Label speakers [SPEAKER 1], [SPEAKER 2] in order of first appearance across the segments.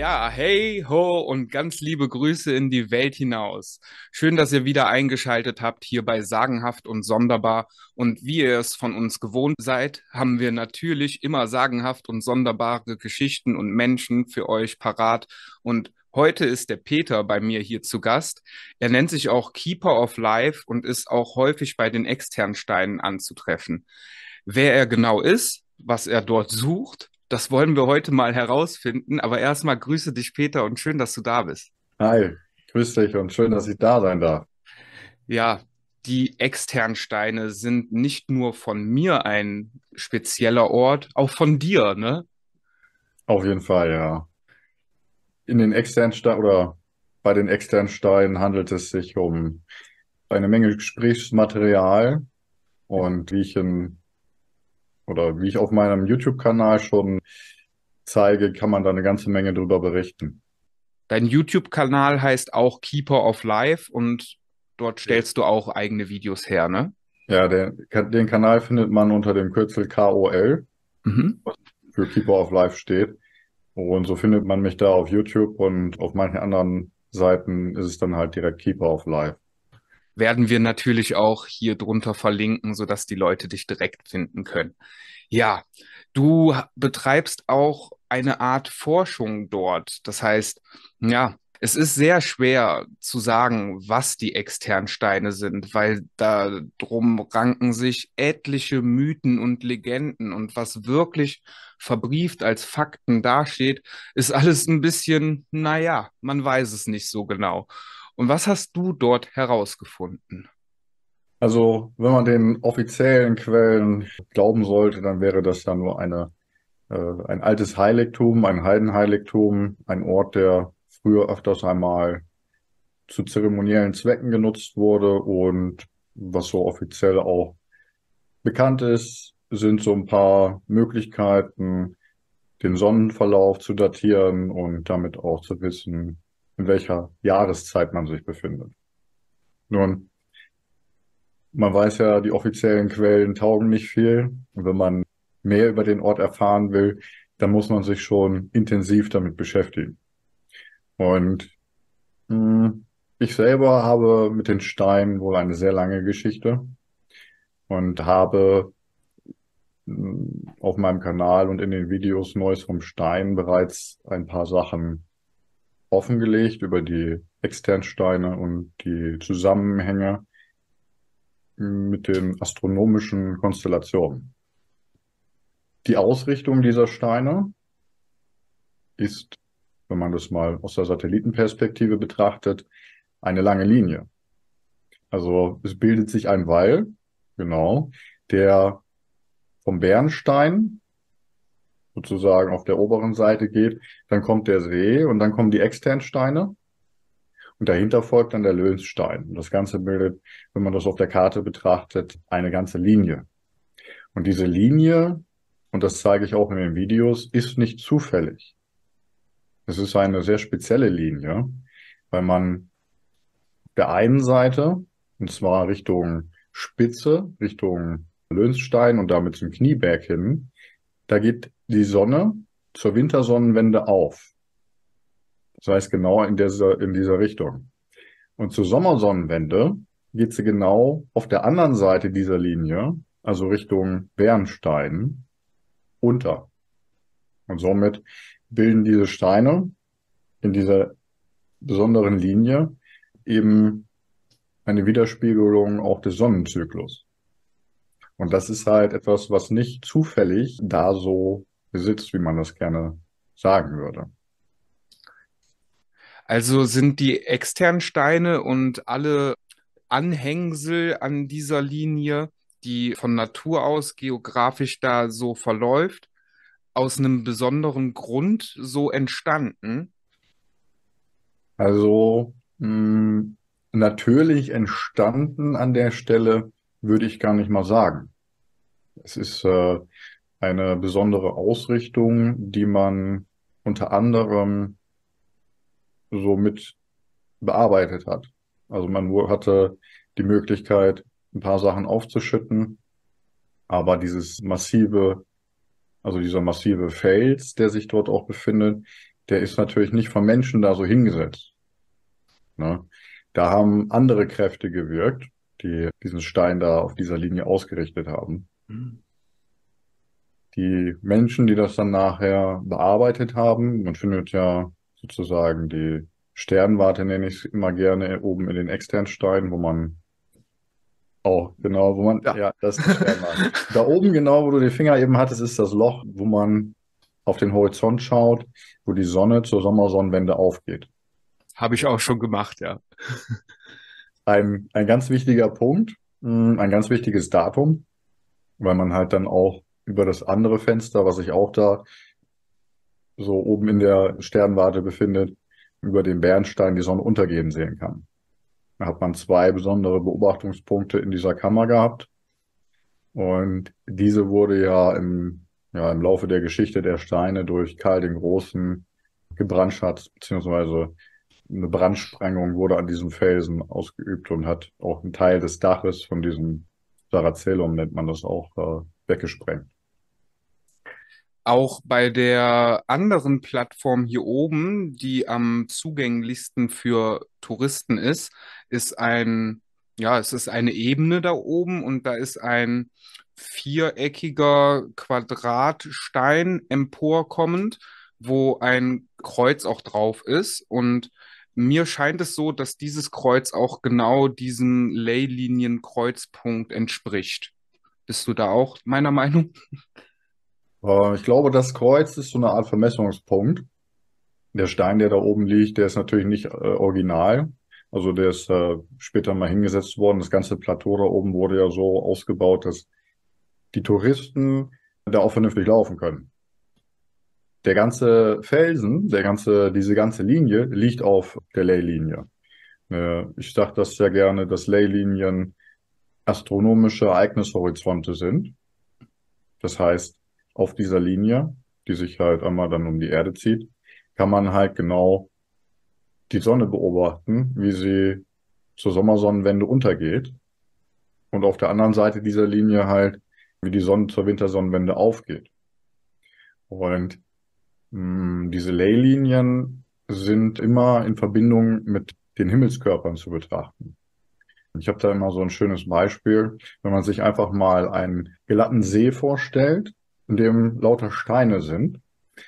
[SPEAKER 1] Ja, hey, ho und ganz liebe Grüße in die Welt hinaus. Schön, dass ihr wieder eingeschaltet habt hier bei Sagenhaft und Sonderbar. Und wie ihr es von uns gewohnt seid, haben wir natürlich immer sagenhaft und sonderbare Geschichten und Menschen für euch parat. Und heute ist der Peter bei mir hier zu Gast. Er nennt sich auch Keeper of Life und ist auch häufig bei den externen Steinen anzutreffen. Wer er genau ist, was er dort sucht das wollen wir heute mal herausfinden. Aber erstmal grüße dich, Peter, und schön, dass du da bist.
[SPEAKER 2] Hi, grüß dich und schön, dass ich da sein darf.
[SPEAKER 1] Ja, die externen Steine sind nicht nur von mir ein spezieller Ort, auch von dir, ne?
[SPEAKER 2] Auf jeden Fall, ja. In den externen Steinen oder bei den externen Steinen handelt es sich um eine Menge Gesprächsmaterial und wie ich in oder wie ich auf meinem YouTube-Kanal schon zeige, kann man da eine ganze Menge drüber berichten.
[SPEAKER 1] Dein YouTube-Kanal heißt auch Keeper of Life und dort stellst du auch eigene Videos her, ne?
[SPEAKER 2] Ja, der, den Kanal findet man unter dem Kürzel KOL, mhm. was für Keeper of Life steht. Und so findet man mich da auf YouTube und auf manchen anderen Seiten ist es dann halt direkt Keeper of Life
[SPEAKER 1] werden wir natürlich auch hier drunter verlinken, sodass die Leute dich direkt finden können. Ja, du betreibst auch eine Art Forschung dort. Das heißt, ja, es ist sehr schwer zu sagen, was die externen Steine sind, weil da drum ranken sich etliche Mythen und Legenden und was wirklich verbrieft als Fakten dasteht, ist alles ein bisschen, naja, man weiß es nicht so genau. Und was hast du dort herausgefunden?
[SPEAKER 2] Also, wenn man den offiziellen Quellen glauben sollte, dann wäre das ja nur eine, äh, ein altes Heiligtum, ein Heidenheiligtum, ein Ort, der früher öfters einmal zu zeremoniellen Zwecken genutzt wurde und was so offiziell auch bekannt ist, sind so ein paar Möglichkeiten, den Sonnenverlauf zu datieren und damit auch zu wissen, in welcher Jahreszeit man sich befindet. Nun, man weiß ja, die offiziellen Quellen taugen nicht viel. Und wenn man mehr über den Ort erfahren will, dann muss man sich schon intensiv damit beschäftigen. Und mh, hm, ich selber habe mit den Steinen wohl eine sehr lange Geschichte und habe hm, auf meinem Kanal und in den Videos Neues vom Stein bereits ein paar Sachen offengelegt über die Externsteine und die Zusammenhänge mit den astronomischen Konstellationen. Die Ausrichtung dieser Steine ist, wenn man das mal aus der Satellitenperspektive betrachtet, eine lange Linie. Also es bildet sich ein Wall, genau, der vom Bernstein sozusagen auf der oberen Seite geht, dann kommt der See und dann kommen die externen Steine. Und dahinter folgt dann der Lönsstein. Und das Ganze bildet, wenn man das auf der Karte betrachtet, eine ganze Linie. Und diese Linie, und das zeige ich auch in den Videos, ist nicht zufällig. Es ist eine sehr spezielle Linie, weil man auf der einen Seite, und zwar Richtung Spitze, Richtung Lönsstein und damit zum Knieberg hin, da geht die Sonne zur Wintersonnenwende auf. Das heißt genau in dieser, in dieser Richtung. Und zur Sommersonnenwende geht sie genau auf der anderen Seite dieser Linie, also Richtung Bernstein, unter. Und somit bilden diese Steine in dieser besonderen Linie eben eine Widerspiegelung auch des Sonnenzyklus. Und das ist halt etwas, was nicht zufällig da so besitzt, wie man das gerne sagen würde.
[SPEAKER 1] Also sind die externen Steine und alle Anhängsel an dieser Linie, die von Natur aus geografisch da so verläuft, aus einem besonderen Grund so entstanden?
[SPEAKER 2] Also mh, hm, natürlich entstanden an der Stelle würde ich gar nicht mal sagen. Es ist äh, eine besondere Ausrichtung, die man unter anderem so mit bearbeitet hat. Also man hatte die Möglichkeit, ein paar Sachen aufzuschütten, aber dieses massive, also dieser massive Fels, der sich dort auch befindet, der ist natürlich nicht von Menschen da so hingesetzt. Ne? Da haben andere Kräfte gewirkt, die diesen Stein da auf dieser Linie ausgerichtet haben. Mhm. Die Menschen, die das dann nachher bearbeitet haben, man findet ja sozusagen die Sternwarte, nenne ich es immer gerne, oben in den externen Steinen, wo man Oh, genau, wo man, ja, ja das ist die Sternwarte. da oben genau, wo du den Finger eben hattest, ist das Loch, wo man auf den Horizont schaut, wo die Sonne zur Sommersonnenwende aufgeht.
[SPEAKER 1] Habe ich auch schon gemacht, ja.
[SPEAKER 2] Ein, ein ganz wichtiger Punkt, hm, ein ganz wichtiges Datum, weil man halt dann auch über das andere Fenster, was sich auch da so oben in der Sternwarte befindet, über den Bernstein die Sonne untergehen sehen kann. Da hat man zwei besondere Beobachtungspunkte in dieser Kammer gehabt. Und diese wurde ja im, ja, im Laufe der Geschichte der Steine durch Karl den Großen gebrandschatzt, beziehungsweise eine Brandsprengung wurde an diesem Felsen ausgeübt und hat auch einen Teil des Daches von diesem Sarazellum, nennt man das auch, äh, weggesprengt.
[SPEAKER 1] Auch bei der anderen Plattform hier oben, die am zugänglichsten für Touristen ist, ist ein, ja, es ist eine Ebene da oben und da ist ein viereckiger Quadratstein emporkommend, wo ein Kreuz auch drauf ist. Und mir scheint es so, dass dieses Kreuz auch genau diesem Leylinien-Kreuzpunkt entspricht. Bist du da auch meiner Meinung?
[SPEAKER 2] Äh, ich glaube, das Kreuz ist so eine Art Vermessungspunkt. Der Stein, der da oben liegt, der ist natürlich nicht äh, original. Also der ist äh, später mal hingesetzt worden. Das ganze Plateau da oben wurde ja so ausgebaut, dass die Touristen da auch vernünftig laufen können. Der ganze Felsen, der ganze, diese ganze Linie liegt auf der Leylinie. Äh, ich sage das sehr gerne, dass Leylinien astronomische Ereignishorizonte sind. Das heißt, auf dieser Linie, die sich halt einmal dann um die Erde zieht, kann man halt genau die Sonne beobachten, wie sie zur Sommersonnenwende untergeht. Und auf der anderen Seite dieser Linie halt, wie die Sonne zur Wintersonnenwende aufgeht. Und mh, hm, diese Leylinien sind immer in Verbindung mit den Himmelskörpern zu betrachten. Ich habe da immer so ein schönes Beispiel, wenn man sich einfach mal einen glatten See vorstellt in dem lauter Steine sind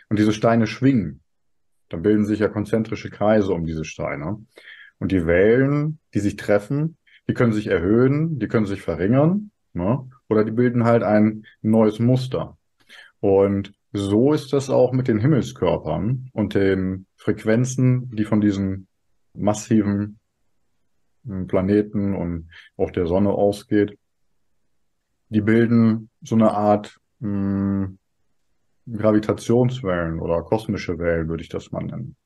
[SPEAKER 2] und diese Steine schwingen. Dann bilden sich ja konzentrische Kreise um diese Steine. Und die Wellen, die sich treffen, die können sich erhöhen, die können sich verringern, ne? oder die bilden halt ein neues Muster. Und so ist das auch mit den Himmelskörpern und den Frequenzen, die von diesen massiven hm, Planeten und auch der Sonne ausgeht. Die bilden so eine Art mh, hm, Gravitationswellen oder kosmische Wellen, würde ich das mal nennen.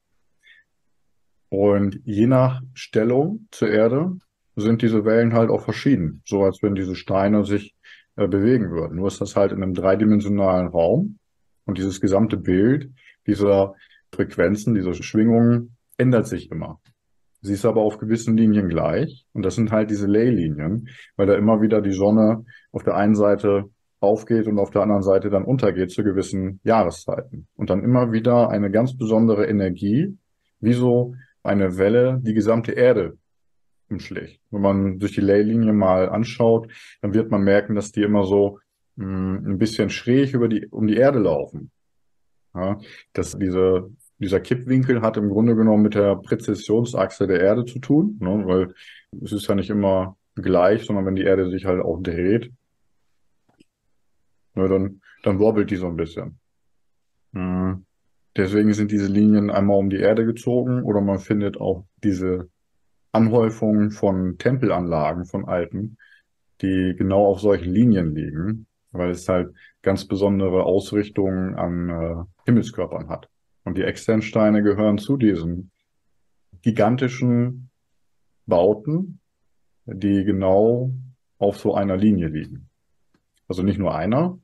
[SPEAKER 2] Und je nach Stellung zur Erde sind diese Wellen halt auch verschieden, so als wenn diese Steine sich äh, bewegen würden. Nur ist das halt in einem dreidimensionalen Raum und dieses gesamte Bild dieser Frequenzen, dieser Schwingungen ändert sich immer. Sie ist aber auf gewissen Linien gleich und das sind halt diese Leylinien, weil da immer wieder die Sonne auf der einen Seite aufgeht und auf der anderen Seite dann untergeht zu gewissen Jahreszeiten. Und dann immer wieder eine ganz besondere Energie, wie so eine Welle, die gesamte Erde umschlägt. Wenn man sich die Leylinie mal anschaut, dann wird man merken, dass die immer so mh, hm, ein bisschen schräg über die, um die Erde laufen. Ja, dass diese, dieser Kippwinkel hat im Grunde genommen mit der Präzessionsachse der Erde zu tun, ne, weil es ist ja nicht immer gleich, sondern wenn die Erde sich halt auch dreht, Ne, dann, dann wobbelt die so ein bisschen. Mhm. Deswegen sind diese Linien einmal um die Erde gezogen oder man findet auch diese Anhäufungen von Tempelanlagen von alten, die genau auf solchen Linien liegen, weil es halt ganz besondere Ausrichtungen an äh, Himmelskörpern hat. Und die Externsteine gehören zu diesen gigantischen Bauten, die genau auf so einer Linie liegen. Also nicht nur einer,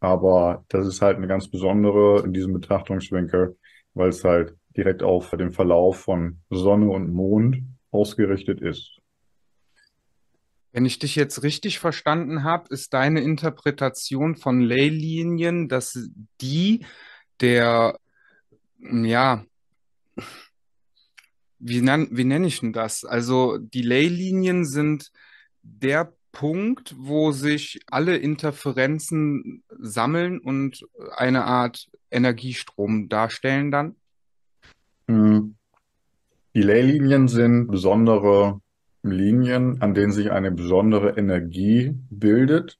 [SPEAKER 2] aber das ist halt eine ganz besondere in diesem Betrachtungswinkel, weil es halt direkt auf den Verlauf von Sonne und Mond ausgerichtet ist.
[SPEAKER 1] Wenn ich dich jetzt richtig verstanden habe, ist deine Interpretation von Leylinien, dass die der ja, wie, nan, wie nenne ich denn das? Also die Leylinien sind der Punkt, wo sich alle Interferenzen sammeln und eine Art Energiestrom darstellen dann?
[SPEAKER 2] Hm. Die Leylinien sind besondere Linien, an denen sich eine besondere Energie bildet,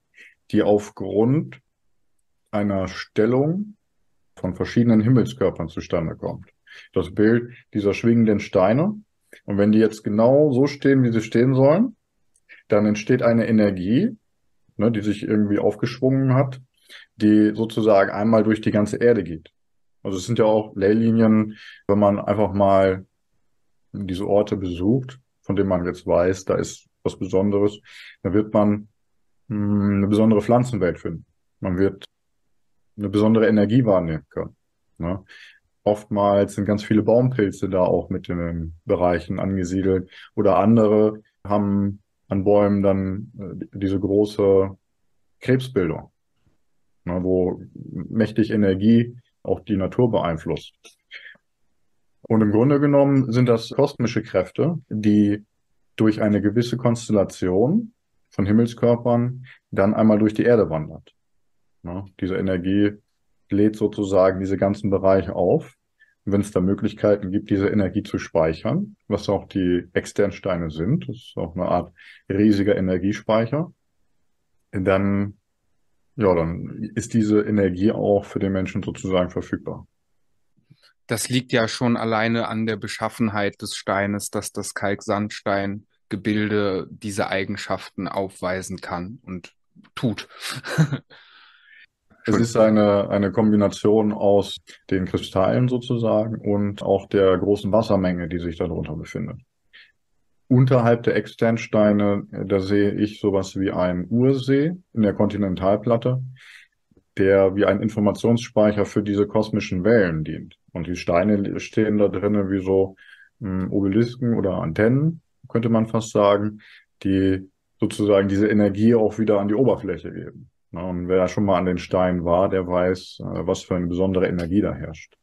[SPEAKER 2] die aufgrund einer Stellung von verschiedenen Himmelskörpern zustande kommt. Das Bild dieser schwingenden Steine. Und wenn die jetzt genau so stehen, wie sie stehen sollen, dann entsteht eine Energie, ne, die sich irgendwie aufgeschwungen hat, die sozusagen einmal durch die ganze Erde geht. Also es sind ja auch Leylinien, wenn man einfach mal diese Orte besucht, von denen man jetzt weiß, da ist was Besonderes, dann wird man hm, eine besondere Pflanzenwelt finden. Man wird eine besondere Energie wahrnehmen können. Ne? Oftmals sind ganz viele Baumpilze da auch mit den Bereichen angesiedelt oder andere haben an Bäumen dann äh, diese große Krebsbildung, ne, wo mächtig Energie auch die Natur beeinflusst. Und im Grunde genommen sind das kosmische Kräfte, die durch eine gewisse Konstellation von Himmelskörpern dann einmal durch die Erde wandert. Ne, diese Energie lädt sozusagen diese ganzen Bereiche auf. Wenn es da Möglichkeiten gibt, diese Energie zu speichern, was auch die Externsteine sind, das ist auch eine Art riesiger Energiespeicher, dann, ja, dann ist diese Energie auch für den Menschen sozusagen verfügbar.
[SPEAKER 1] Das liegt ja schon alleine an der Beschaffenheit des Steines, dass das Kalksandsteingebilde diese Eigenschaften aufweisen kann und tut.
[SPEAKER 2] Es ist eine, eine Kombination aus den Kristallen sozusagen und auch der großen Wassermenge, die sich darunter befindet. Unterhalb der Externsteine, da sehe ich sowas wie einen Ursee in der Kontinentalplatte, der wie ein Informationsspeicher für diese kosmischen Wellen dient. Und die Steine stehen da drinnen wie so hm, Obelisken oder Antennen, könnte man fast sagen, die sozusagen diese Energie auch wieder an die Oberfläche geben. Und wer da schon mal an den Steinen war, der weiß, äh, was für eine besondere Energie da herrscht.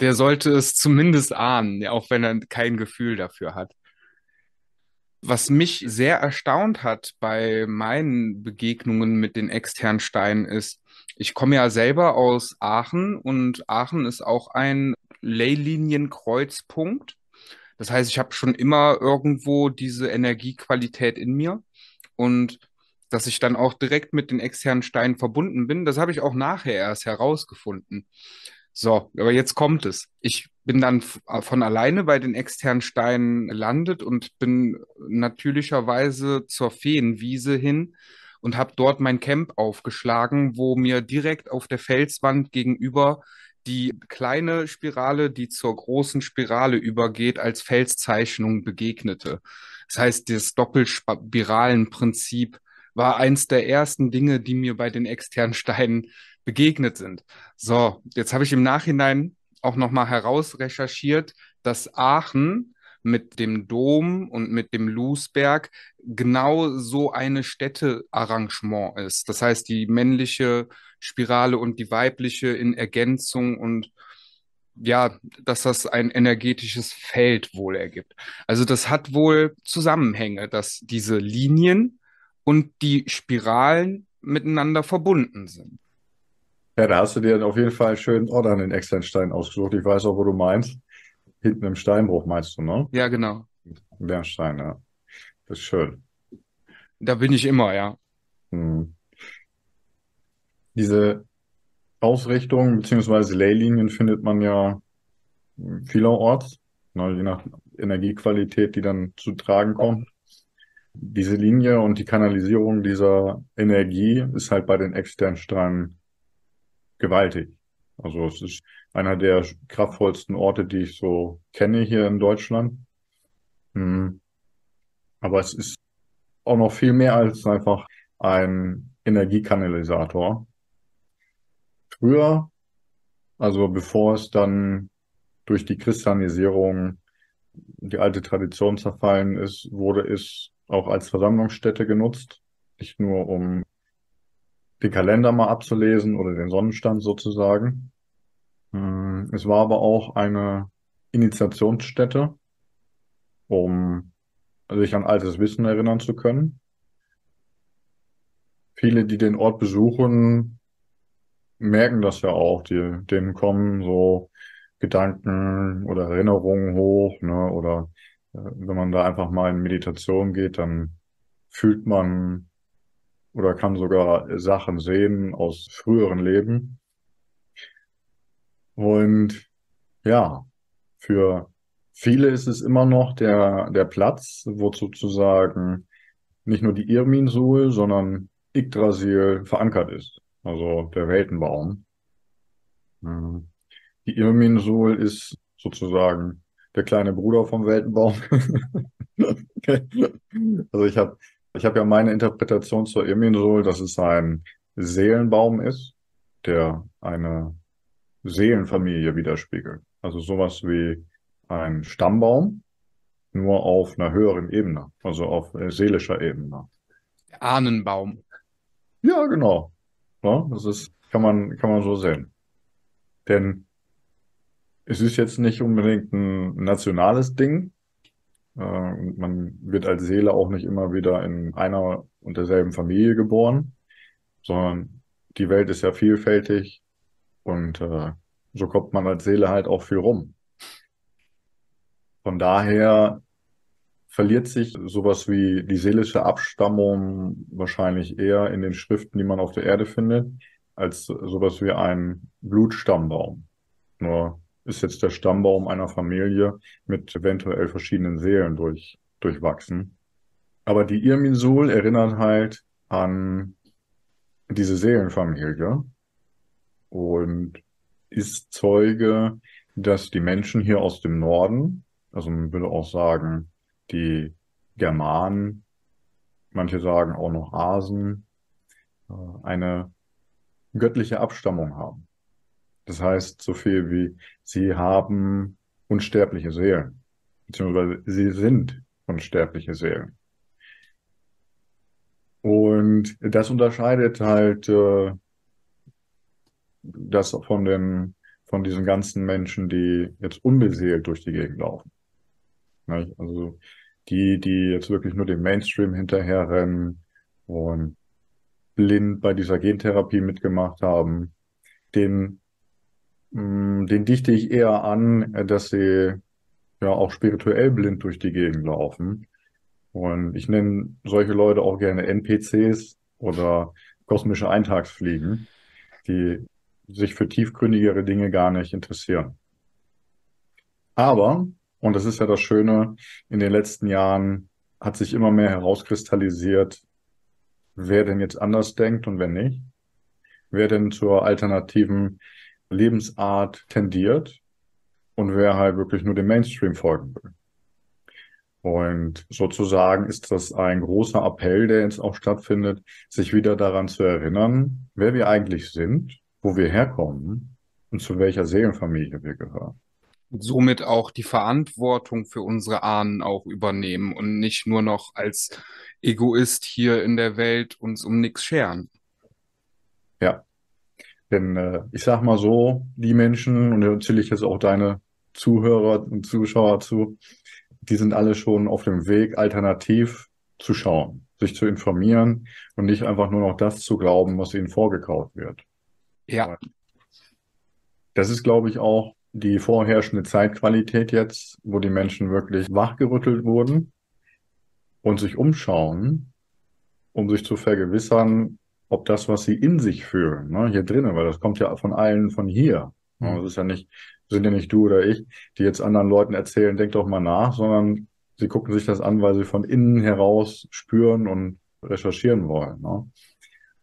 [SPEAKER 1] Der sollte es zumindest ahnen, auch wenn er kein Gefühl dafür hat. Was mich sehr erstaunt hat bei meinen Begegnungen mit den externen Steinen ist, ich komme ja selber aus Aachen und Aachen ist auch ein Leylienienkreuzpunkt. Das heißt, ich habe schon immer irgendwo diese Energiequalität in mir. Und dass ich dann auch direkt mit den externen Steinen verbunden bin. Das habe ich auch nachher erst herausgefunden. So, aber jetzt kommt es. Ich bin dann von alleine bei den externen Steinen gelandet und bin natürlicherweise zur Feenwiese hin und habe dort mein Camp aufgeschlagen, wo mir direkt auf der Felswand gegenüber die kleine Spirale, die zur großen Spirale übergeht, als Felszeichnung begegnete. Das heißt, das Doppelspiralenprinzip war eins der ersten Dinge, die mir bei den externen Steinen begegnet sind. So, jetzt habe ich im Nachhinein auch nochmal herausrecherchiert, dass Aachen mit dem Dom und mit dem Lusberg genau so eine Städtearrangement ist. Das heißt, die männliche Spirale und die weibliche in Ergänzung und ja, dass das ein energetisches Feld wohl ergibt. Also das hat wohl Zusammenhänge, dass diese Linien und die Spiralen miteinander verbunden sind.
[SPEAKER 2] Ja, da hast du dir auf jeden Fall einen schönen Ort an den Externstein ausgesucht. Ich weiß auch, wo du meinst. Hinten im Steinbruch meinst du, ne?
[SPEAKER 1] Ja, genau.
[SPEAKER 2] Bernstein, ja. Das ist schön.
[SPEAKER 1] Da bin ich immer, ja.
[SPEAKER 2] Hm. Diese Ausrichtung bzw. Leylinien findet man ja vielerorts, ne, je nach Energiequalität, die dann zu tragen kommt diese Linie und die Kanalisierung dieser Energie ist halt bei den externen Strahlen gewaltig. Also es ist einer der kraftvollsten Orte, die ich so kenne hier in Deutschland. Hm. Aber es ist auch noch viel mehr als einfach ein Energiekanalisator. Früher, also bevor es dann durch die Kristallisierung die alte Tradition zerfallen ist, wurde es auch als Versammlungsstätte genutzt. Nicht nur um den Kalender mal abzulesen oder den Sonnenstand sozusagen. Mm, Es war aber auch eine Initiationsstätte, um sich an altes Wissen erinnern zu können. Viele, die den Ort besuchen, merken das ja auch. Die, denen kommen so Gedanken oder Erinnerungen hoch, ne? Oder wenn man da einfach mal in Meditation geht, dann fühlt man oder kann sogar Sachen sehen aus früheren Leben. Und ja, für viele ist es immer noch der, der Platz, wo sozusagen nicht nur die Irminsul, sondern Yggdrasil verankert ist. Also der Weltenbaum. Mhm. Die Irminsul ist sozusagen der kleine Bruder vom Weltenbaum. Also ich habe ich hab ja meine Interpretation zur Irminsul, dass es ein Seelenbaum ist, der eine Seelenfamilie widerspiegelt. Also sowas wie ein Stammbaum, nur auf einer höheren Ebene, also auf seelischer Ebene.
[SPEAKER 1] Ahnenbaum.
[SPEAKER 2] Ja, genau. Ja, das ist, kann man, kann man so sehen. Denn es ist jetzt nicht unbedingt ein nationales Ding. Äh, man wird als Seele auch nicht immer wieder in einer und derselben Familie geboren, sondern die Welt ist ja vielfältig und äh, so kommt man als Seele halt auch viel rum. Von daher verliert sich sowas wie die seelische Abstammung wahrscheinlich eher in den Schriften, die man auf der Erde findet, als sowas wie ein Blutstammbaum. Nur ist jetzt der Stammbaum einer Familie mit eventuell verschiedenen Seelen durch, durchwachsen. Aber die Irminsul erinnert halt an diese Seelenfamilie und ist Zeuge, dass die Menschen hier aus dem Norden, also man würde auch sagen, die Germanen, manche sagen auch noch Asen, äh, eine göttliche Abstammung haben. Das heißt so viel wie, sie haben unsterbliche Seelen, beziehungsweise sie sind unsterbliche Seelen. Und das unterscheidet halt äh, das von den, von diesen ganzen Menschen, die jetzt unbeseelt durch die Gegend laufen. Nicht? Also die, die jetzt wirklich nur dem Mainstream hinterherrennen und blind bei dieser Gentherapie mitgemacht haben, den, mh, den dichte ich eher an, dass sie ja auch spirituell blind durch die Gegend laufen. Und ich nenne solche Leute auch gerne NPCs oder kosmische Eintagsfliegen, die sich für tiefgründigere Dinge gar nicht interessieren. Aber, und das ist ja das Schöne, in den letzten Jahren hat sich immer mehr herauskristallisiert, wer denn jetzt anders denkt und wer nicht, wer denn zur alternativen Lebensart tendiert und wer halt wirklich nur dem Mainstream folgen will. Und sozusagen ist das ein großer Appell, der jetzt auch stattfindet, sich wieder daran zu erinnern, wer wir eigentlich sind, wo wir herkommen und zu welcher Seelenfamilie wir gehören.
[SPEAKER 1] Und somit auch die Verantwortung für unsere Ahnen auch übernehmen und nicht nur noch als Egoist hier in der Welt uns um nichts scheren.
[SPEAKER 2] Denn äh, ich sag mal so, die Menschen, und da zähle ich jetzt auch deine Zuhörer und Zuschauer zu, die sind alle schon auf dem Weg, alternativ zu schauen, sich zu informieren und nicht einfach nur noch das zu glauben, was ihnen vorgekaut wird.
[SPEAKER 1] Ja,
[SPEAKER 2] Das ist, glaube ich, auch die vorherrschende Zeitqualität jetzt, wo die Menschen wirklich wachgerüttelt wurden und sich umschauen, um sich zu vergewissern, ob das, was sie in sich fühlen, ne, hier drinnen, weil das kommt ja von allen von hier. Ne,
[SPEAKER 1] Mhm.
[SPEAKER 2] Das ist ja nicht, sind ja nicht du oder ich, die jetzt anderen Leuten erzählen, denk doch mal nach, sondern sie gucken sich das an, weil sie von innen heraus spüren und recherchieren wollen. Ne?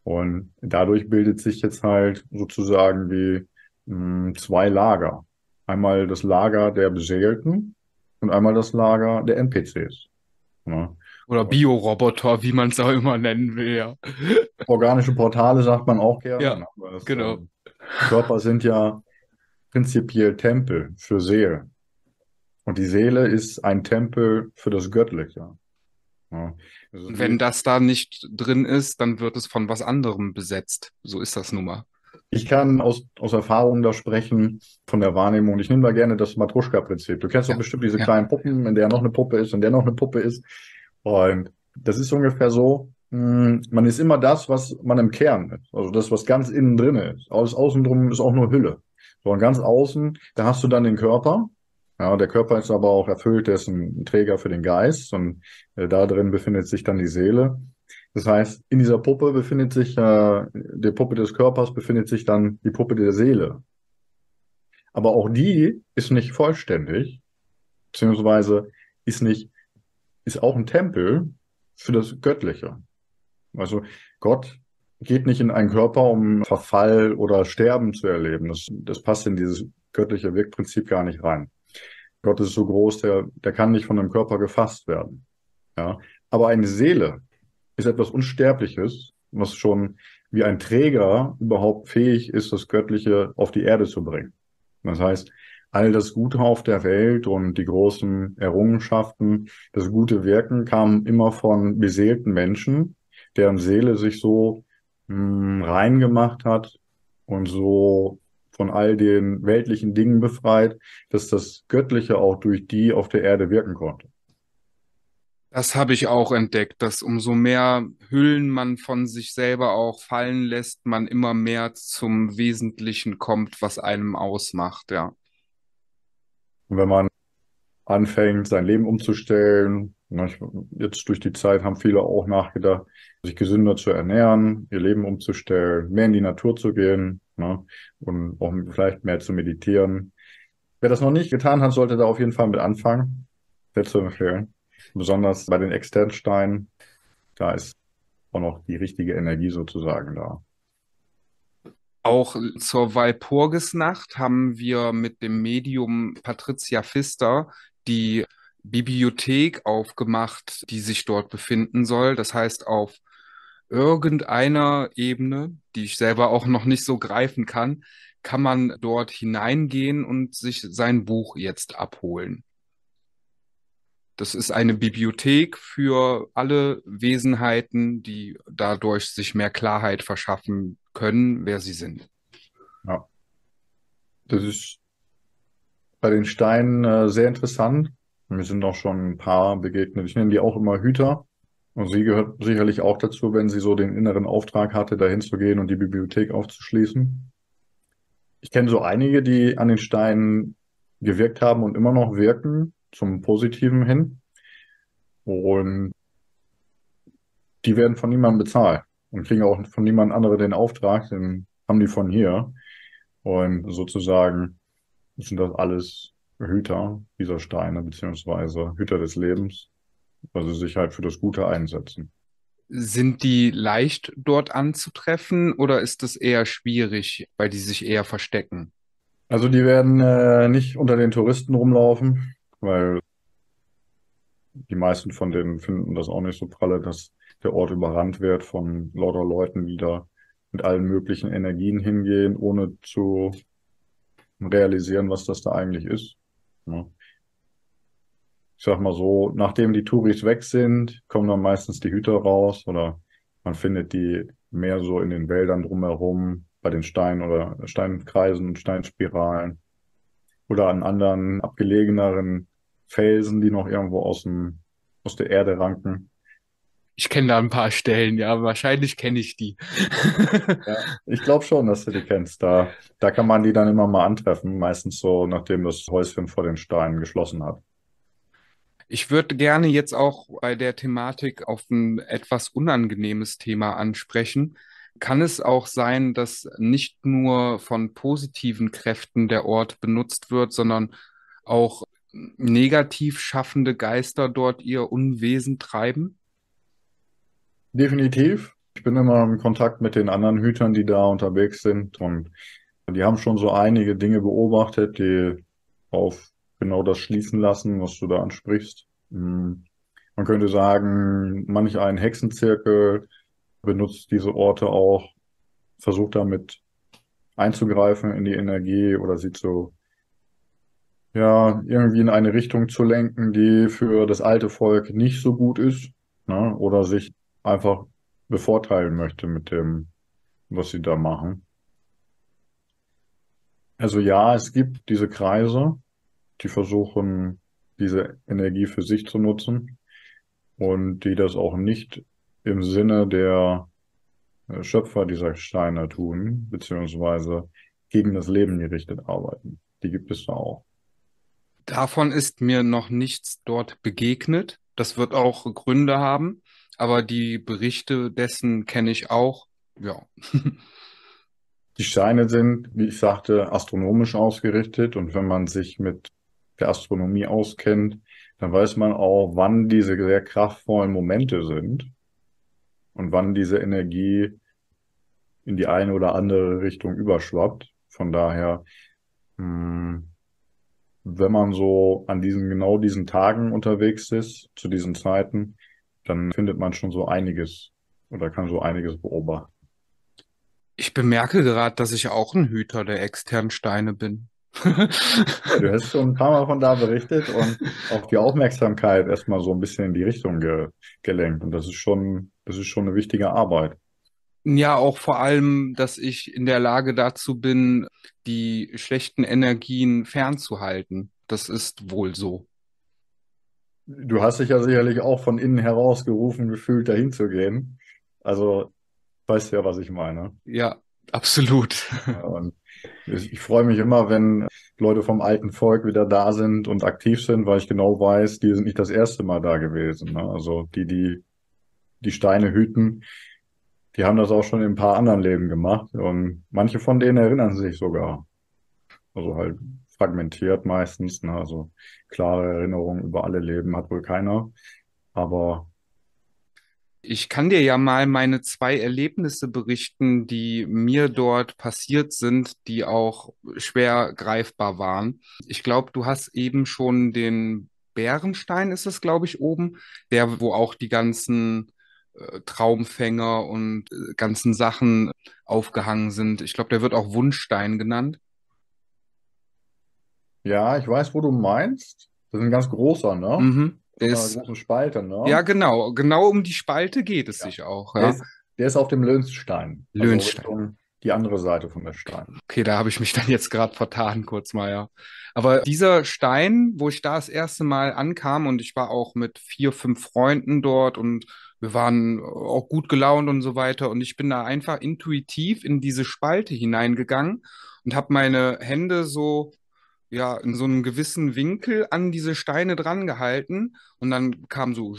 [SPEAKER 2] Und dadurch bildet sich jetzt halt sozusagen wie mh, zwei Lager. Einmal das Lager der Beseelten und einmal das Lager der NPCs. Ne?
[SPEAKER 1] Oder Bioroboter, wie man es auch immer nennen will, ja.
[SPEAKER 2] Organische Portale sagt man auch gerne.
[SPEAKER 1] Ja,
[SPEAKER 2] ne? Das,
[SPEAKER 1] genau.
[SPEAKER 2] ähm, Körper sind ja prinzipiell Tempel für Seelen. Und die Seele ist ein Tempel für das Göttliche. Ja.
[SPEAKER 1] Und
[SPEAKER 2] wie-
[SPEAKER 1] wenn das da nicht drin ist, dann wird es von was anderem besetzt. So ist das nun mal.
[SPEAKER 2] Ich kann aus, aus Erfahrung da sprechen, von der Wahrnehmung. Ich nehme da gerne das Matruschka-Prinzip. Du kennst doch bestimmt diese ja. kleinen Puppen, in der noch eine Puppe ist, in der noch eine Puppe ist. Und das ist ungefähr so, hm, man ist immer das, was man im Kern ist. Also das, was ganz innen drin ist. Alles außen drum ist auch nur Hülle. So, und ganz außen, da hast du dann den Körper. Ja, der Körper ist aber auch erfüllt, der ist ein Träger für den Geist und äh, da drin befindet sich dann die Seele. Das heißt, in dieser Puppe befindet sich, äh, der Puppe des Körpers befindet sich dann die Puppe der Seele. Aber auch die ist nicht vollständig, beziehungsweise ist nicht, ist auch ein Tempel für das Göttliche. Also Gott geht nicht in einen Körper, um Verfall oder Sterben zu erleben. Das, das passt in dieses göttliche Wirkprinzip gar nicht rein. Gott ist so groß, der, der kann nicht von einem Körper gefasst werden. Ja. Aber eine Seele, ist etwas Unsterbliches, was schon wie ein Träger überhaupt fähig ist, das Göttliche auf die Erde zu bringen. Das heißt, all das Gute auf der Welt und die großen Errungenschaften, das gute Wirken kam immer von beseelten Menschen, deren Seele sich so mh, hm, rein gemacht hat und so von all den weltlichen Dingen befreit, dass das Göttliche auch durch die auf der Erde wirken konnte.
[SPEAKER 1] Das habe ich auch entdeckt, dass umso mehr Hüllen man von sich selber auch fallen lässt, man immer mehr zum Wesentlichen kommt, was einem ausmacht, ja.
[SPEAKER 2] Und wenn man anfängt, sein Leben umzustellen, jetzt durch die Zeit haben viele auch nachgedacht, sich gesünder zu ernähren, ihr Leben umzustellen, mehr in die Natur zu gehen ne, und auch vielleicht mehr zu meditieren. Wer das noch nicht getan hat, sollte da auf jeden Fall mit anfangen. Sehr zu empfehlen. Besonders bei den Externsteinen, da ist auch noch die richtige Energie sozusagen da.
[SPEAKER 1] Auch zur Walpurgisnacht haben wir mit dem Medium Patricia Pfister die Bibliothek aufgemacht, die sich dort befinden soll. Das heißt, auf irgendeiner Ebene, die ich selber auch noch nicht so greifen kann, kann man dort hineingehen und sich sein Buch jetzt abholen. Das ist eine Bibliothek für alle Wesenheiten, die dadurch sich mehr Klarheit verschaffen können, wer sie sind.
[SPEAKER 2] Ja. Das ist bei den Steinen äh, sehr interessant. Mir sind auch schon ein paar begegnet. Ich nenne die auch immer Hüter. Und sie gehört sicherlich auch dazu, wenn sie so den inneren Auftrag hatte, dahin zu gehen und die Bibliothek aufzuschließen. Ich kenne so einige, die an den Steinen gewirkt haben und immer noch wirken zum Positiven hin. Und die werden von niemandem bezahlt und kriegen auch von niemand anderem den Auftrag, den haben die von hier. Und sozusagen sind das alles Hüter dieser Steine, beziehungsweise Hüter des Lebens, weil sie sich halt für das Gute einsetzen.
[SPEAKER 1] Sind die leicht dort anzutreffen oder ist es eher schwierig, weil die sich eher verstecken?
[SPEAKER 2] Also die werden äh, nicht unter den Touristen rumlaufen, weil die meisten von denen finden das auch nicht so pralle, dass der Ort überrannt wird von lauter Leuten, die da mit allen möglichen Energien hingehen, ohne zu realisieren, was das da eigentlich ist. Ja. Ich sag mal so, nachdem die Touris weg sind, kommen dann meistens die Hüter raus oder man findet die mehr so in den Wäldern drumherum, bei den Steinen oder Steinkreisen und Steinspiralen oder an anderen abgelegeneren Felsen, die noch irgendwo aus, dem, aus der Erde ranken.
[SPEAKER 1] Ich kenne da ein paar Stellen, ja, wahrscheinlich kenne ich die.
[SPEAKER 2] ja, ich glaube schon, dass du die kennst. Da, da kann man die dann immer mal antreffen, meistens so, nachdem das Häuschen vor den Steinen geschlossen hat.
[SPEAKER 1] Ich würde gerne jetzt auch bei der Thematik auf ein etwas unangenehmes Thema ansprechen. Kann es auch sein, dass nicht nur von positiven Kräften der Ort benutzt wird, sondern auch negativ schaffende Geister dort ihr Unwesen treiben?
[SPEAKER 2] Definitiv. Ich bin immer in Kontakt mit den anderen Hütern, die da unterwegs sind und die haben schon so einige Dinge beobachtet, die auf genau das schließen lassen, was du da ansprichst. Hm. Man könnte sagen, manch ein Hexenzirkel benutzt diese Orte auch, versucht damit einzugreifen in die Energie oder sie zu ja, irgendwie in eine Richtung zu lenken, die für das alte Volk nicht so gut ist, ne? oder sich einfach bevorteilen möchte mit dem, was sie da machen. Also ja, es gibt diese Kreise, die versuchen, diese Energie für sich zu nutzen und die das auch nicht im Sinne der äh, Schöpfer dieser Steine tun, beziehungsweise gegen das Leben gerichtet arbeiten. Die gibt es da auch.
[SPEAKER 1] Davon ist mir noch nichts dort begegnet. Das wird auch Gründe haben, aber die Berichte dessen kenne ich auch. Ja.
[SPEAKER 2] Die Steine sind, wie ich sagte, astronomisch ausgerichtet und wenn man sich mit der Astronomie auskennt, dann weiß man auch, wann diese sehr kraftvollen Momente sind und wann diese Energie in die eine oder andere Richtung überschwappt. Von daher, hm, wenn man so an diesen, genau diesen Tagen unterwegs ist, zu diesen Zeiten, dann findet man schon so einiges oder kann so einiges beobachten.
[SPEAKER 1] Ich bemerke gerade, dass ich auch ein Hüter der externen Steine bin.
[SPEAKER 2] Du hast schon ein paar Mal von da berichtet und auch die Aufmerksamkeit erstmal so ein bisschen in die Richtung ge gelenkt. Und das ist schon, das ist schon eine wichtige Arbeit.
[SPEAKER 1] Ja, auch vor allem, dass ich in der Lage dazu bin, die schlechten Energien fernzuhalten. Das ist wohl so.
[SPEAKER 2] Du hast dich ja sicherlich auch von innen heraus gerufen, gefühlt dahin zu gehen. Also weißt ja, was ich meine.
[SPEAKER 1] Ja, absolut.
[SPEAKER 2] Ich, ich freue mich immer, wenn Leute vom alten Volk wieder da sind und aktiv sind, weil ich genau weiß, die sind nicht das erste Mal da gewesen. Ne? Also die, die die Steine hüten, die haben das auch schon in ein paar anderen Leben gemacht. Und manche von denen erinnern sich sogar. Also halt fragmentiert meistens. Ne? Also klare Erinnerungen über alle Leben hat wohl keiner. Aber
[SPEAKER 1] ich kann dir ja mal meine zwei Erlebnisse berichten, die mir dort passiert sind, die auch schwer greifbar waren. Ich glaube, du hast eben schon den Bärenstein, ist es, glaube ich, oben, der, wo auch die ganzen Traumfänger und äh, ganzen Sachen aufgehangen sind. Ich glaube, der wird auch Wunschstein genannt.
[SPEAKER 2] ja, ich weiß, wo du meinst. Das ist ein ganz großer, ne?
[SPEAKER 1] Mhm. Der
[SPEAKER 2] eine
[SPEAKER 1] ist,
[SPEAKER 2] große Spalte, ne?
[SPEAKER 1] ja, genau, genau um die Spalte geht es
[SPEAKER 2] Ja.
[SPEAKER 1] sich auch,
[SPEAKER 2] Der
[SPEAKER 1] ja.
[SPEAKER 2] ist, der ist auf dem Lönsstein. Also
[SPEAKER 1] Löhnstein.
[SPEAKER 2] Richtung die andere Seite von der Stein.
[SPEAKER 1] Okay, da habe ich mich dann jetzt gerade vertan, kurz mal, ja. Aber dieser Stein, wo ich da das erste Mal ankam und ich war auch mit vier, fünf Freunden dort und wir waren auch gut gelaunt und so weiter und ich bin da einfach intuitiv in diese Spalte hineingegangen und habe meine Hände so, ja, in so einem gewissen Winkel an diese Steine dran gehalten und dann kam so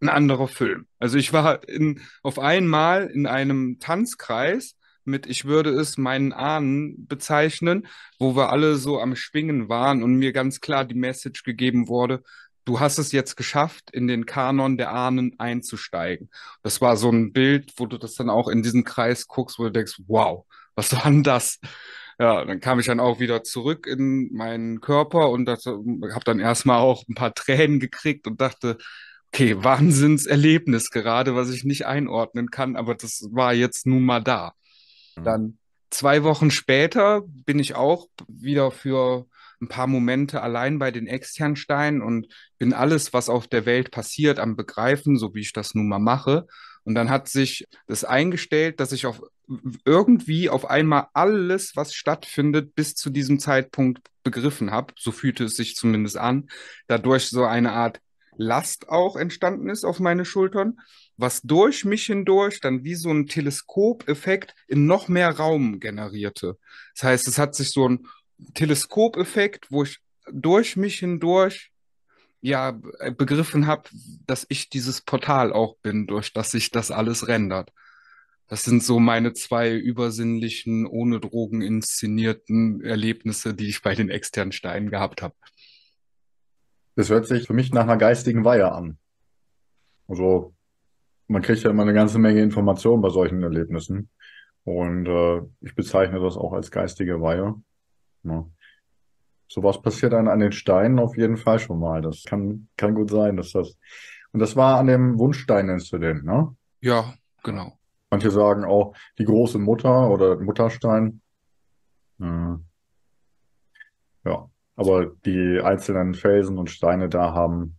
[SPEAKER 1] ein anderer Film. Also ich war in, auf einmal in einem Tanzkreis mit, ich würde es meinen Ahnen bezeichnen, wo wir alle so am Schwingen waren und mir ganz klar die Message gegeben wurde, du hast es jetzt geschafft, in den Kanon der Ahnen einzusteigen. Das war so ein Bild, wo du das dann auch in diesen Kreis guckst, wo du denkst, wow, was war denn das? Ja, dann kam ich dann auch wieder zurück in meinen Körper und habe dann erstmal auch ein paar Tränen gekriegt und dachte, okay, Wahnsinnserlebnis gerade, was ich nicht einordnen kann, aber das war jetzt nun mal da.
[SPEAKER 2] Mhm.
[SPEAKER 1] Dann zwei Wochen später bin ich auch wieder für ein paar Momente allein bei den Externsteinen und bin alles, was auf der Welt passiert, am Begreifen, so wie ich das nun mal mache. Und dann hat sich das eingestellt, dass ich auf irgendwie auf einmal alles, was stattfindet, bis zu diesem Zeitpunkt begriffen habe. So fühlte es sich zumindest an. Dadurch so eine Art Last auch entstanden ist auf meine Schultern, was durch mich hindurch dann wie so ein Teleskopeffekt in noch mehr Raum generierte. Das heißt, es hat sich so ein Teleskopeffekt, wo ich durch mich hindurch ja begriffen habe, dass ich dieses Portal auch bin, durch das sich das alles rendert. Das sind so meine zwei übersinnlichen, ohne Drogen inszenierten Erlebnisse, die ich bei den externen Steinen gehabt habe.
[SPEAKER 2] Das hört sich für mich nach einer geistigen Weihe an. Also man kriegt ja immer eine ganze Menge Informationen bei solchen Erlebnissen. Und äh, ich bezeichne das auch als geistige Weihe. Ja. Sowas passiert an, an den Steinen auf jeden Fall schon mal. Das kann, kann gut sein, dass das. Und das war an dem Wunschstein-Inzident, ne?
[SPEAKER 1] Ja, genau.
[SPEAKER 2] Manche sagen auch die große Mutter oder Mutterstein. Äh, ja, aber die einzelnen Felsen und Steine da haben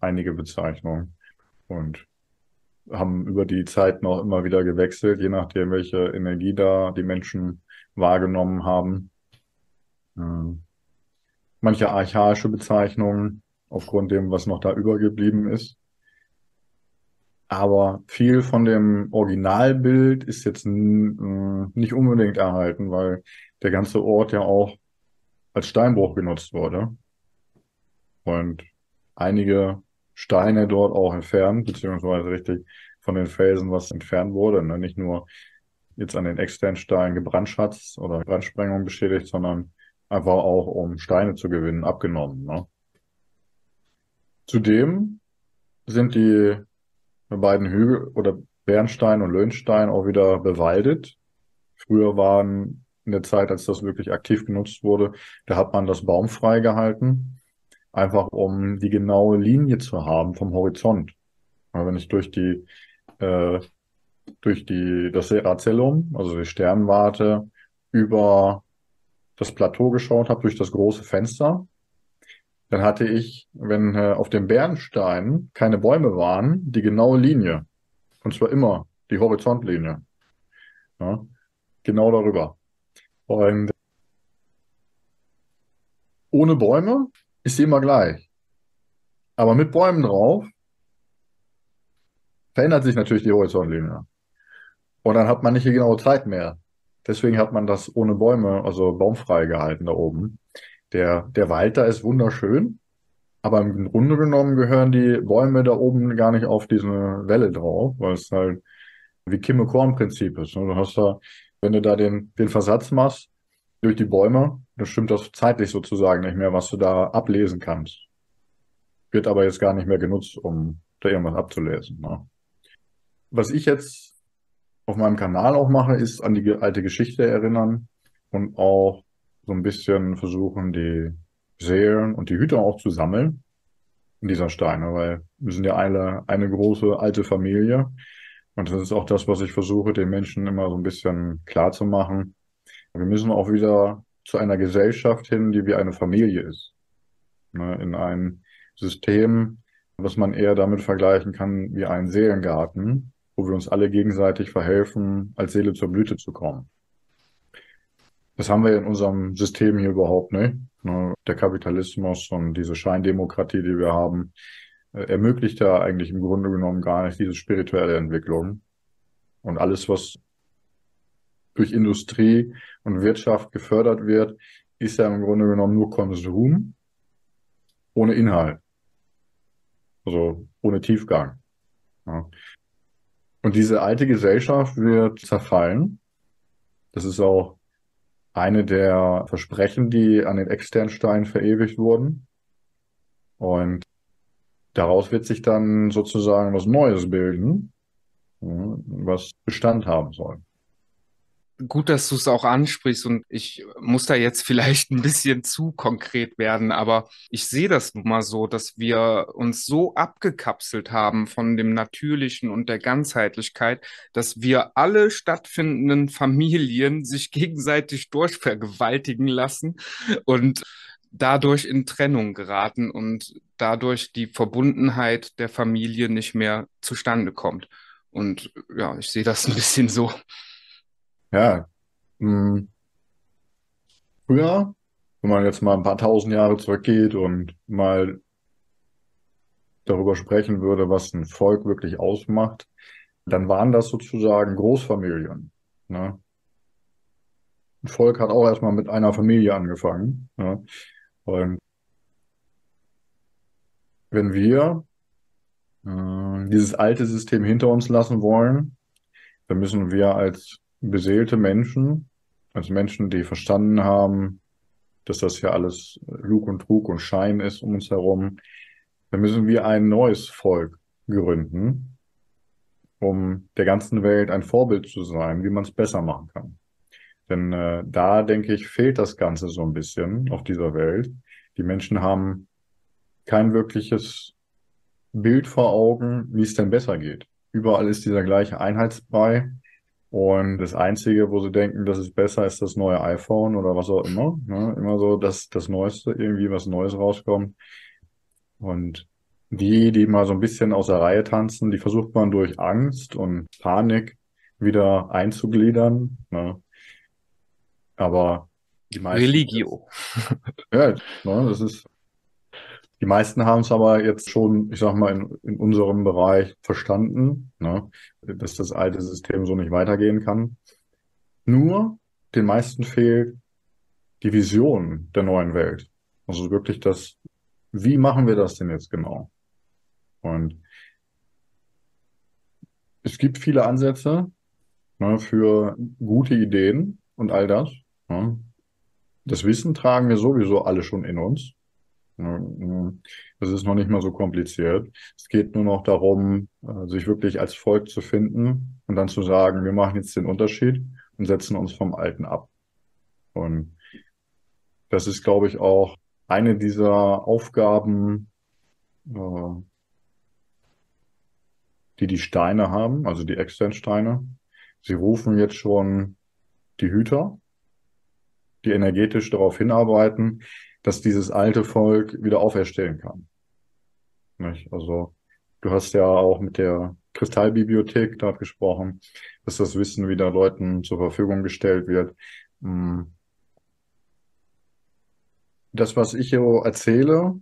[SPEAKER 2] einige Bezeichnungen und haben über die Zeit noch immer wieder gewechselt, je nachdem, welche Energie da die Menschen wahrgenommen haben. Äh, manche archaische Bezeichnungen aufgrund dem, was noch da übergeblieben ist. Aber viel von dem Originalbild ist jetzt äh, nicht unbedingt erhalten, weil der ganze Ort ja auch als Steinbruch genutzt wurde. Und einige Steine dort auch entfernt, beziehungsweise richtig von den Felsen was entfernt wurde. Ne? Nicht nur jetzt an den externen Steinen gebrandschatzt oder Brandsprengung beschädigt, sondern einfach auch, um Steine zu gewinnen, abgenommen. Ne? Zudem sind die beiden Hügel oder Bernstein und Löhnstein auch wieder bewaldet. Früher waren in der Zeit, als das wirklich aktiv genutzt wurde, da hat man das Baum frei gehalten, einfach um die genaue Linie zu haben vom Horizont. Aber wenn ich durch die äh, durch die das Serrazellum, also die Sternwarte, über das Plateau geschaut habe, durch das große Fenster, dann hatte ich, wenn äh, auf dem Bernstein keine Bäume waren, die genaue Linie. Und zwar immer die Horizontlinie. Ja, genau darüber. Und ohne Bäume ist sie immer gleich. Aber mit Bäumen drauf verändert sich natürlich die Horizontlinie. Und dann hat man nicht die genaue Zeit mehr. Deswegen hat man das ohne Bäume, also baumfrei gehalten da oben. Der, der Wald da ist wunderschön, aber im Grunde genommen gehören die Bäume da oben gar nicht auf diese Welle drauf, weil es halt wie Kimme-Korn-Prinzip ist. Ne? Du hast da, wenn du da den, den Versatz machst durch die Bäume, dann stimmt das zeitlich sozusagen nicht mehr, was du da ablesen kannst. Wird aber jetzt gar nicht mehr genutzt, um da irgendwas abzulesen. Ne? Was ich jetzt auf meinem Kanal auch mache, ist an die alte Geschichte erinnern und auch so ein bisschen versuchen, die Seelen und die Hüter auch zu sammeln in dieser Steine, weil wir sind ja alle eine große alte Familie. Und das ist auch das, was ich versuche, den Menschen immer so ein bisschen klar zu machen. Wir müssen auch wieder zu einer Gesellschaft hin, die wie eine Familie ist. Ne, in ein System, was man eher damit vergleichen kann wie einen Seelengarten, wo wir uns alle gegenseitig verhelfen, als Seele zur Blüte zu kommen. Das haben wir in unserem System hier überhaupt nicht. Ne? Der Kapitalismus und diese Scheindemokratie, die wir haben, äh, ermöglicht ja eigentlich im Grunde genommen gar nicht diese spirituelle Entwicklung. Und alles, was durch Industrie und Wirtschaft gefördert wird, ist ja im Grunde genommen nur Konsum ohne Inhalt. Also ohne Tiefgang. Ja. Und diese alte Gesellschaft wird zerfallen. Das ist auch eine der Versprechen, die an den externen Steinen verewigt wurden. Und daraus wird sich dann sozusagen was Neues bilden, was Bestand haben soll
[SPEAKER 1] gut, dass du es auch ansprichst und ich muss da jetzt vielleicht ein bisschen zu konkret werden, aber ich sehe das nun mal so, dass wir uns so abgekapselt haben von dem Natürlichen und der Ganzheitlichkeit, dass wir alle stattfindenden Familien sich gegenseitig durchvergewaltigen lassen und dadurch in Trennung geraten und dadurch die Verbundenheit der Familie nicht mehr zustande kommt. Und ja, ich sehe das ein bisschen so.
[SPEAKER 2] Ja, mh, hm. früher, wenn man jetzt mal ein paar tausend Jahre zurückgeht und mal darüber sprechen würde, was ein Volk wirklich ausmacht, dann waren das sozusagen Großfamilien. Ne? Ein Volk hat auch erstmal mit einer Familie angefangen. Ne? Und wenn wir äh, dieses alte System hinter uns lassen wollen, dann müssen wir als beseelte Menschen, also Menschen, die verstanden haben, dass das ja alles Lug und Trug und Schein ist um uns herum, dann müssen wir ein neues Volk gründen, um der ganzen Welt ein Vorbild zu sein, wie man es besser machen kann. Denn äh, da, denke ich, fehlt das Ganze so ein bisschen auf dieser Welt. Die Menschen haben kein wirkliches Bild vor Augen, wie es denn besser geht. Überall ist dieser gleiche Einheitsbrei. Und das Einzige, wo sie denken, das ist besser, ist das neue iPhone oder was auch immer. Ne? Immer so, dass das Neueste, irgendwie was Neues rauskommt. Und die, die mal so ein bisschen aus der Reihe tanzen, die versucht man durch Angst und Panik wieder einzugliedern. Ne? Aber
[SPEAKER 1] Die meisten, Religio.
[SPEAKER 2] Ja, ne, das ist. Die meisten haben es aber jetzt schon, ich sag mal, in, in unserem Bereich verstanden, ne, dass das alte System so nicht weitergehen kann. Nur den meisten fehlt die Vision der neuen Welt. Also wirklich das, wie machen wir das denn jetzt genau? Und es gibt viele Ansätze ne, für gute Ideen und all das. Ne. Das Wissen tragen wir sowieso alle schon in uns. Das ist noch nicht mal so kompliziert. Es geht nur noch darum, äh, sich wirklich als Volk zu finden und dann zu sagen, wir machen jetzt den Unterschied und setzen uns vom Alten ab. Und das ist, glaube ich, auch eine dieser Aufgaben, äh, die die Steine haben, also die Externsteine. Sie rufen jetzt schon die Hüter, die energetisch darauf hinarbeiten, dass dieses alte Volk wieder auferstehen kann. Nicht? Also du hast ja auch mit der Kristallbibliothek dort gesprochen, dass das Wissen wieder Leuten zur Verfügung gestellt wird. Hm. Das, was ich hier erzähle,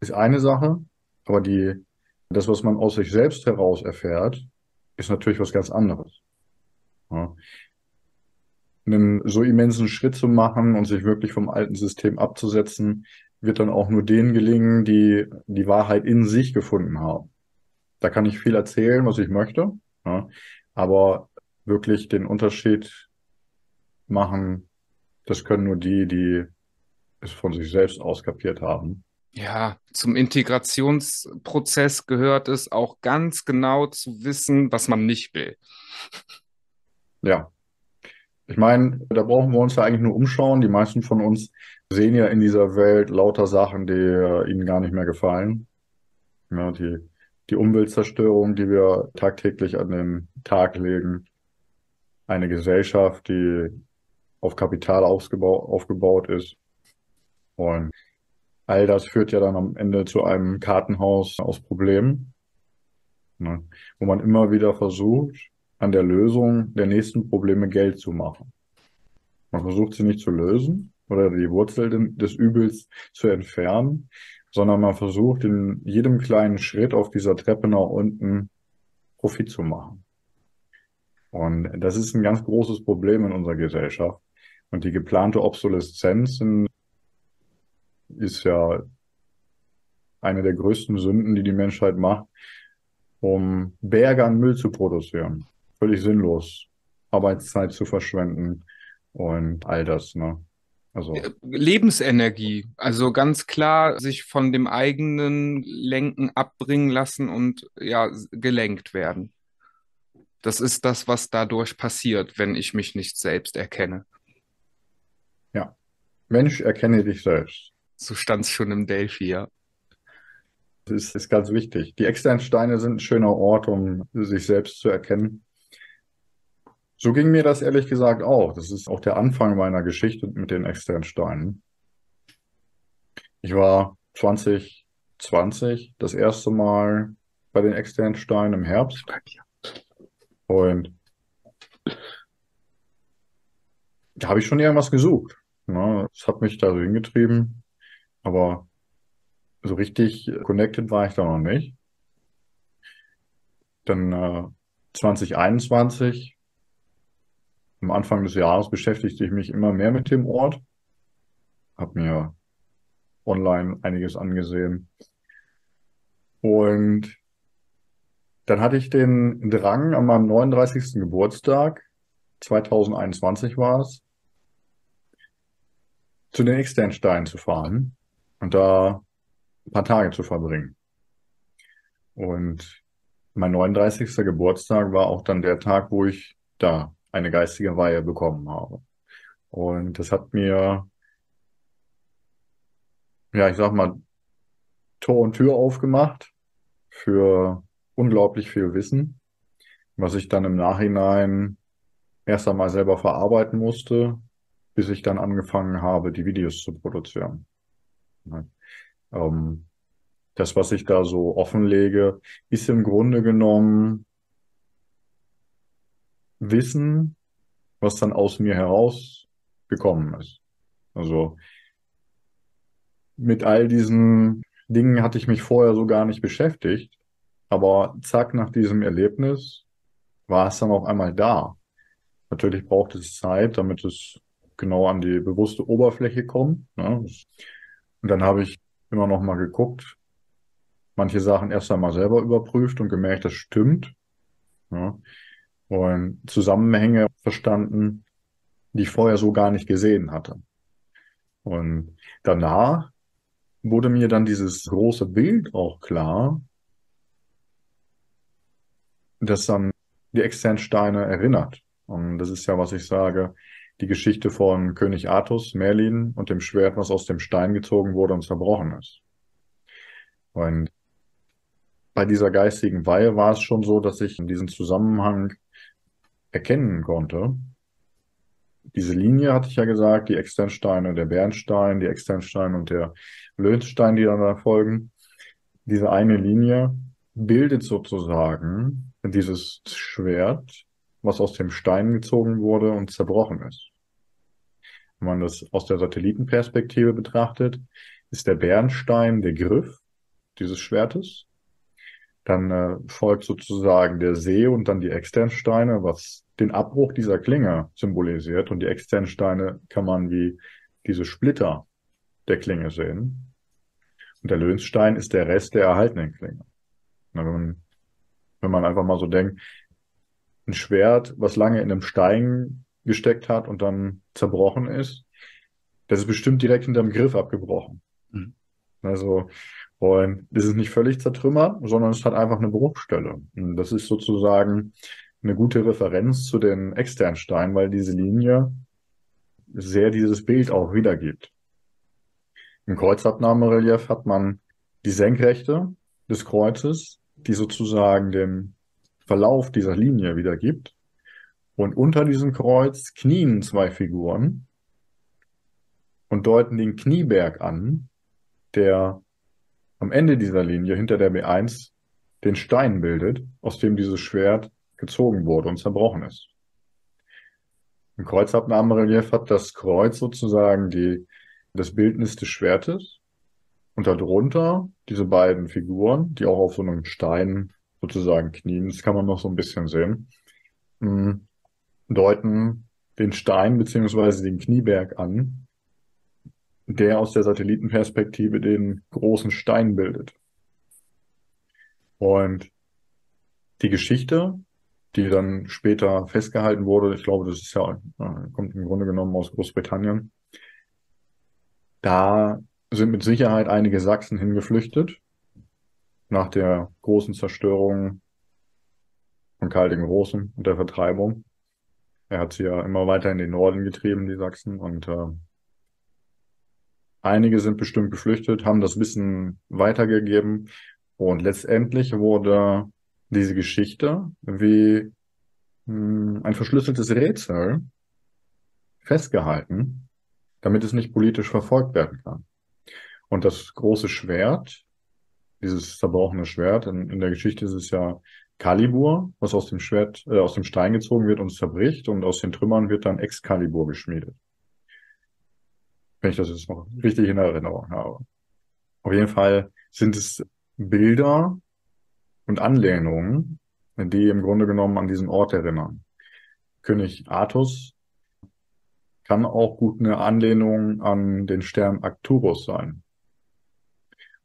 [SPEAKER 2] ist eine Sache, aber die, das, was man aus sich selbst heraus erfährt, ist natürlich was ganz anderes. Einen so immensen Schritt zu machen und sich wirklich vom alten System abzusetzen, wird dann auch nur denen gelingen, die die Wahrheit in sich gefunden haben. Da kann ich viel erzählen, was ich möchte, ja, aber wirklich den Unterschied machen, das können nur die, die es von sich selbst auskapiert haben.
[SPEAKER 1] Ja, zum Integrationsprozess gehört es auch ganz genau zu wissen, was man nicht will.
[SPEAKER 2] Ja, ich meine, da brauchen wir uns ja eigentlich nur umschauen. Die meisten von uns sehen ja in dieser Welt lauter Sachen, die äh, ihnen gar nicht mehr gefallen. Ja, die, die Umweltzerstörung, die wir tagtäglich an den Tag legen. Eine Gesellschaft, die auf Kapital aufgebaut ist. Und all das führt ja dann am Ende zu einem Kartenhaus aus Problemen, ne, wo man immer wieder versucht, an der Lösung der nächsten Probleme Geld zu machen. Man versucht sie nicht zu lösen oder die Wurzel des Übels zu entfernen, sondern man versucht in jedem kleinen Schritt auf dieser Treppe nach unten Profit zu machen. Und das ist ein ganz großes Problem in unserer Gesellschaft. Und die geplante Obsoleszenz ist ja eine der größten Sünden, die die Menschheit macht, um Berge an Müll zu produzieren völlig sinnlos, Arbeitszeit zu verschwenden und all das, ne?
[SPEAKER 1] Also. Lebensenergie, also ganz klar sich von dem eigenen Lenken abbringen lassen und ja, gelenkt werden. Das ist das, was dadurch passiert, wenn ich mich nicht selbst erkenne.
[SPEAKER 2] Ja. Mensch, erkenne dich selbst.
[SPEAKER 1] So stand es schon im Delphi, ja.
[SPEAKER 2] Das ist, ist ganz wichtig. Die externen Steine sind ein schöner Ort, um sich selbst zu erkennen. So ging mir das ehrlich gesagt auch. Das ist auch der Anfang meiner Geschichte mit den externen Steinen. Ich war 2020 das erste Mal bei den externen Steinen im Herbst. Und da habe ich schon irgendwas gesucht. Ne? Das hat mich da so hingetrieben. Aber so richtig connected war ich da noch nicht. Dann äh, 2021 am Anfang des Jahres beschäftigte ich mich immer mehr mit dem Ort, habe mir online einiges angesehen und dann hatte ich den Drang an meinem 39. Geburtstag, 2021 war es, zu den Externsteinen zu fahren und da ein paar Tage zu verbringen. Und mein 39. Geburtstag war auch dann der Tag, wo ich da eine geistige Weihe bekommen habe. Und das hat mir, ja, ich sag mal, Tor und Tür aufgemacht für unglaublich viel Wissen, was ich dann im Nachhinein erst einmal selber verarbeiten musste, bis ich dann angefangen habe, die Videos zu produzieren. Ähm, das, was ich da so offenlege, ist im Grunde genommen Wissen, was dann aus mir heraus gekommen ist. Also mit all diesen Dingen hatte ich mich vorher so gar nicht beschäftigt. Aber zack, nach diesem Erlebnis war es dann auf einmal da. Natürlich braucht es Zeit, damit es genau an die bewusste Oberfläche kommt. Ne? Und dann habe ich immer noch mal geguckt, manche Sachen erst einmal selber überprüft und gemerkt, das stimmt. Ja? Und Zusammenhänge verstanden, die ich vorher so gar nicht gesehen hatte. Und danach wurde mir dann dieses große Bild auch klar, das dann die Externsteine erinnert. Und das ist ja, was ich sage, die Geschichte von König Artus, Merlin und dem Schwert, was aus dem Stein gezogen wurde und zerbrochen ist. Und bei dieser geistigen Weihe war es schon so, dass ich in diesem Zusammenhang erkennen konnte. Diese Linie hatte ich ja gesagt, die Externsteine, der Bernstein, die Externstein und der Löwenstein, die dann da folgen. Diese eine Linie bildet sozusagen dieses Schwert, was aus dem Stein gezogen wurde und zerbrochen ist. Wenn man das aus der Satellitenperspektive betrachtet, ist der Bernstein der Griff dieses Schwertes. Dann äh, folgt sozusagen der See und dann die Externsteine, was den Abbruch dieser Klinge symbolisiert. Und die Externsteine kann man wie diese Splitter der Klinge sehen. Und der Löwenstein ist der Rest der erhaltenen Klinge. Wenn man, wenn man einfach mal so denkt, ein Schwert, was lange in einem Stein gesteckt hat und dann zerbrochen ist, das ist bestimmt direkt hinter dem Griff abgebrochen. Mhm. Also, und das ist nicht völlig zertrümmert, sondern es hat einfach eine Bruchstelle. Und das ist sozusagen eine gute Referenz zu den externen Steinen, weil diese Linie sehr dieses Bild auch wiedergibt. Im Kreuzabnahmerelief hat man die Senkrechte des Kreuzes, die sozusagen den Verlauf dieser Linie wiedergibt. Und unter diesem Kreuz knien zwei Figuren und deuten den Knieberg an, der am Ende dieser Linie hinter der B1 den Stein bildet, aus dem dieses Schwert gezogen wurde und zerbrochen ist. Im Kreuzabnahmerelief hat das Kreuz sozusagen die das Bildnis des Schwertes und darunter diese beiden Figuren, die auch auf so einem Stein sozusagen knien, das kann man noch so ein bisschen sehen, hm, deuten den Stein beziehungsweise den Knieberg an, der aus der Satellitenperspektive den großen Stein bildet. Und die Geschichte, die dann später festgehalten wurde, ich glaube, das ist ja, äh, kommt im Grunde genommen aus Großbritannien, da sind mit Sicherheit einige Sachsen hingeflüchtet nach der großen Zerstörung von Karl den Großen und der Vertreibung. Er hat sie ja immer weiter in den Norden getrieben, die Sachsen, und äh, einige sind bestimmt geflüchtet, haben das Wissen weitergegeben und letztendlich wurde diese Geschichte wie hm, ein verschlüsseltes Rätsel festgehalten damit es nicht politisch verfolgt werden kann. Und das große Schwert, dieses zerbrochene Schwert, in, in der Geschichte ist es ja Kalibur, was aus dem Schwert, äh, aus dem Stein gezogen wird und zerbricht und aus den Trümmern wird dann Excalibur geschmiedet. Wenn ich das jetzt noch richtig in Erinnerung habe. Auf jeden Fall sind es Bilder und Anlehnungen, die im Grunde genommen an diesen Ort erinnern. König Artus kann auch gut eine Anlehnung an den Stern Arcturus sein.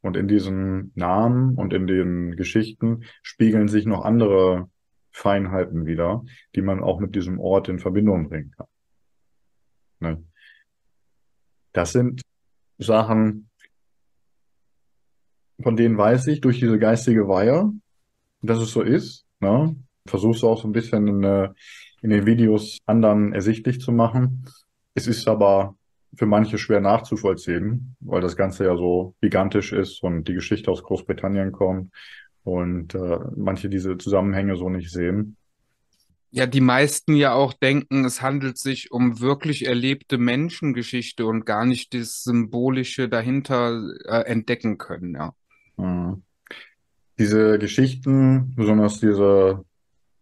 [SPEAKER 2] Und in diesen Namen und in den Geschichten spiegeln sich noch andere Feinheiten wieder, die man auch mit diesem Ort in Verbindung bringen kann. Ne? Das sind Sachen, von denen weiß ich durch diese geistige Weihe, dass es so ist. Ne? Versuch's auch so ein bisschen in, äh, in den Videos anderen ersichtlich zu machen. Es ist aber für manche schwer nachzuvollziehen, weil das Ganze ja so gigantisch ist und die Geschichte aus Großbritannien kommt und äh, manche diese Zusammenhänge so nicht sehen.
[SPEAKER 1] Ja, die meisten ja auch denken, es handelt sich um wirklich erlebte Menschengeschichte und gar nicht das Symbolische dahinter äh, entdecken können, ja.
[SPEAKER 2] Mhm. Diese Geschichten, besonders diese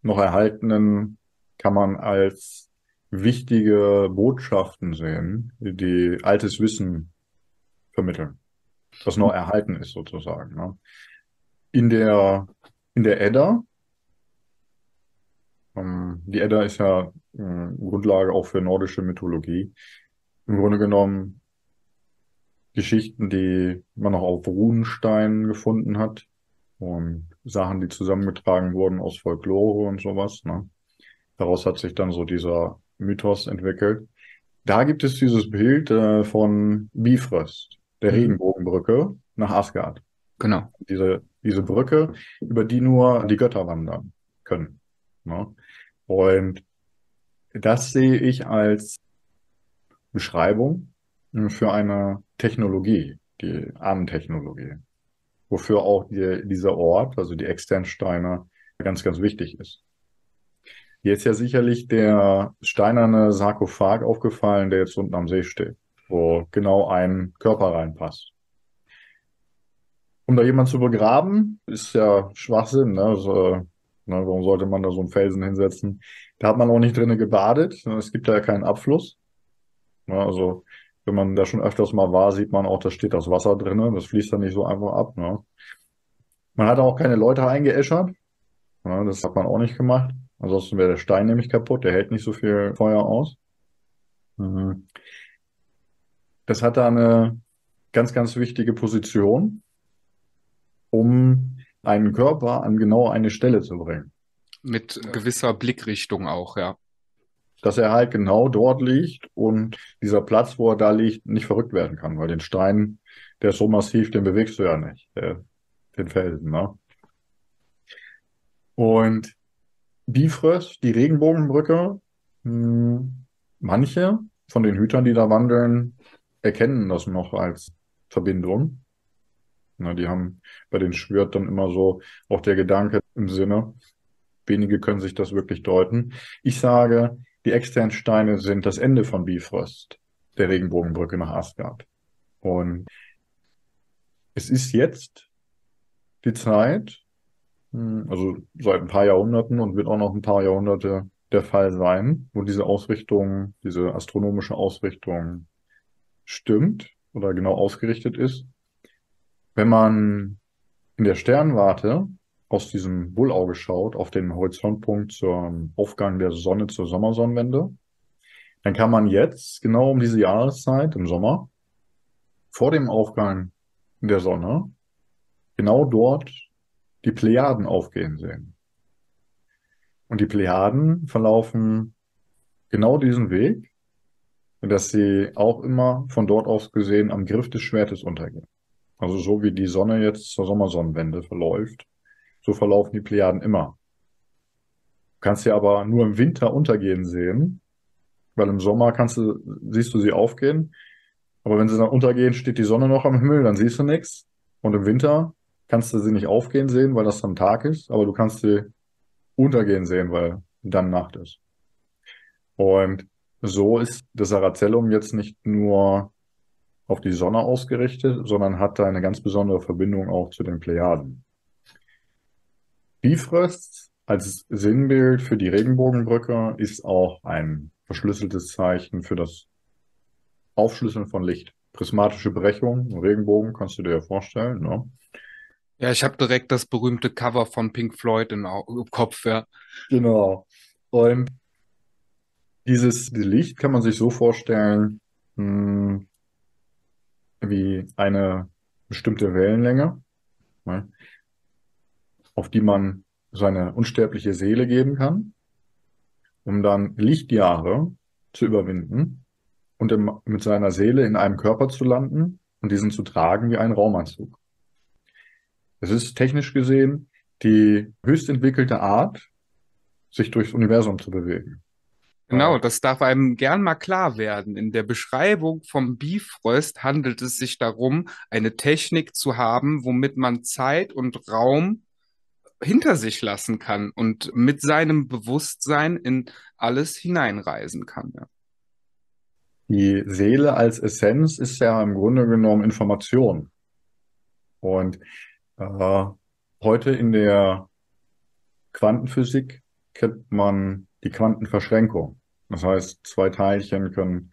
[SPEAKER 2] noch erhaltenen, kann man als wichtige Botschaften sehen, die altes Wissen vermitteln, was noch erhalten ist sozusagen. Ne? In der, in der Edda, ähm, die Edda ist ja äh, Grundlage auch für nordische Mythologie. Im Grunde genommen Geschichten, die man noch auf Runensteinen gefunden hat und Sachen, die zusammengetragen wurden aus Folklore und sowas. Ne? Daraus hat sich dann so dieser Mythos entwickelt. Da gibt es dieses Bild äh, von Bifrost, der mhm. Regenbogenbrücke nach Asgard.
[SPEAKER 1] Genau.
[SPEAKER 2] Diese, diese Brücke, über die nur die Götter wandern können. Ne? Und das sehe ich als Beschreibung für eine Technologie, die Ahnentechnologie, wofür auch die, dieser Ort, also die Externsteine, ganz, ganz wichtig ist. Hier ist ja sicherlich der steinerne Sarkophag aufgefallen, der jetzt unten am See steht, wo genau ein Körper reinpasst. Um da jemanden zu begraben, ist ja Schwachsinn. Ne? Also, ne, warum sollte man da so einen Felsen hinsetzen? Da hat man auch nicht drinnen gebadet. Es gibt da ja keinen Abfluss. Ne? Also, wenn man da schon öfters mal war, sieht man auch, da steht das Wasser drinnen. Das fließt dann nicht so einfach ab. Ne? Man hat auch keine Leute eingeäschert. Ne? Das hat man auch nicht gemacht. Ansonsten wäre der Stein nämlich kaputt, der hält nicht so viel Feuer aus. Mhm. Das hat da eine ganz, ganz wichtige Position, um einen Körper an genau eine Stelle zu bringen.
[SPEAKER 1] Mit gewisser Blickrichtung auch, ja.
[SPEAKER 2] Dass er halt genau dort liegt und dieser Platz, wo er da liegt, nicht verrückt werden kann, weil den Stein, der ist so massiv, den bewegst du ja nicht, der, den Felsen, ne? Und Bifröst, die Regenbogenbrücke. Hm, manche von den Hütern, die da wandeln, erkennen das noch als Verbindung. Na, die haben bei den schwört dann immer so auch der Gedanke im Sinne. Wenige können sich das wirklich deuten. Ich sage, die externen Steine sind das Ende von Bifrost, der Regenbogenbrücke nach Asgard. Und es ist jetzt die Zeit, hm, also seit ein paar Jahrhunderten und wird auch noch ein paar Jahrhunderte der Fall sein, wo diese Ausrichtung, diese astronomische Ausrichtung stimmt oder genau ausgerichtet ist. Wenn man in der Sternwarte aus diesem Bullauge schaut, auf den Horizontpunkt zum Aufgang der Sonne zur Sommersonnenwende, dann kann man jetzt, genau um diese Jahreszeit im Sommer, vor dem Aufgang der Sonne, genau dort die Plejaden aufgehen sehen. Und die Plejaden verlaufen genau diesen Weg, dass sie auch immer von dort aus gesehen am Griff des Schwertes untergehen. Also so wie die Sonne jetzt zur Sommersonnenwende verläuft, so verlaufen die Plejaden immer. Du kannst sie aber nur im Winter untergehen sehen, weil im Sommer kannst du, siehst du sie aufgehen, aber wenn sie dann untergehen, steht die Sonne noch am Himmel, dann siehst du nichts. Und im Winter kannst du sie nicht aufgehen sehen, weil das dann Tag ist, aber du kannst sie untergehen sehen, weil dann Nacht ist. Und so ist das Sarazellum jetzt nicht nur auf die Sonne ausgerichtet, sondern hat da eine ganz besondere Verbindung auch zu den Plejaden. Bifröst als Sinnbild für die Regenbogenbrücke ist auch ein verschlüsseltes Zeichen für das Aufschlüsseln von Licht. Prismatische Brechung, Regenbogen, kannst du dir ja vorstellen. Ne?
[SPEAKER 1] Ja, ich habe direkt das berühmte Cover von Pink Floyd im, im Kopf, ja.
[SPEAKER 2] Genau. Und dieses Licht kann man sich so vorstellen, mh, hm, wie eine bestimmte Wellenlänge, ne, auf die man seine unsterbliche Seele geben kann, um dann Lichtjahre zu überwinden und im, mit seiner Seele in einem Körper zu landen und diesen zu tragen wie einen Raumanzug. Es ist technisch gesehen die höchst entwickelte Art, sich durchs Universum zu bewegen.
[SPEAKER 1] Genau, das darf einem gern mal klar werden. In der Beschreibung vom Bifrost handelt es sich darum, eine Technik zu haben, womit man Zeit und Raum hinter sich lassen kann und mit seinem Bewusstsein in alles hineinreisen kann. Ja.
[SPEAKER 2] Die Seele als Essenz ist ja im Grunde genommen Information. Und äh, heute in der Quantenphysik kennt man die Quantenverschränkung. Das heißt, zwei Teilchen können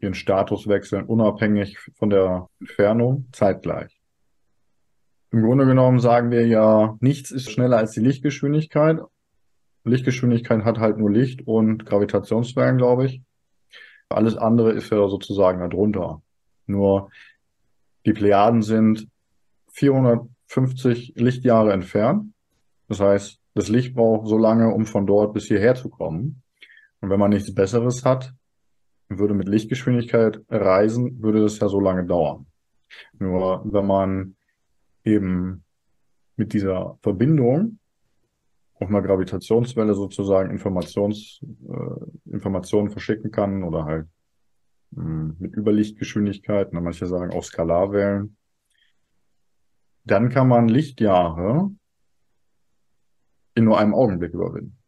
[SPEAKER 2] ihren Status wechseln, unabhängig von der Entfernung, zeitgleich. Im Grunde genommen sagen wir ja, nichts ist schneller als die Lichtgeschwindigkeit. Lichtgeschwindigkeit hat halt nur Licht und Gravitationswellen, glaube ich. Alles andere ist ja sozusagen darunter. Nur die Plejaden sind 450 Lichtjahre entfernt. Das heißt, das Licht braucht so lange, um von dort bis hierher zu kommen. Und wenn man nichts Besseres hat, würde mit Lichtgeschwindigkeit reisen, würde das ja so lange dauern. Nur wenn man eben mit dieser Verbindung auf einer Gravitationswelle sozusagen Informations, äh, Informationen verschicken kann oder halt mh, hm, mit Überlichtgeschwindigkeiten, manche sagen auch Skalarwellen, dann kann man Lichtjahre in nur einem Augenblick überwinden.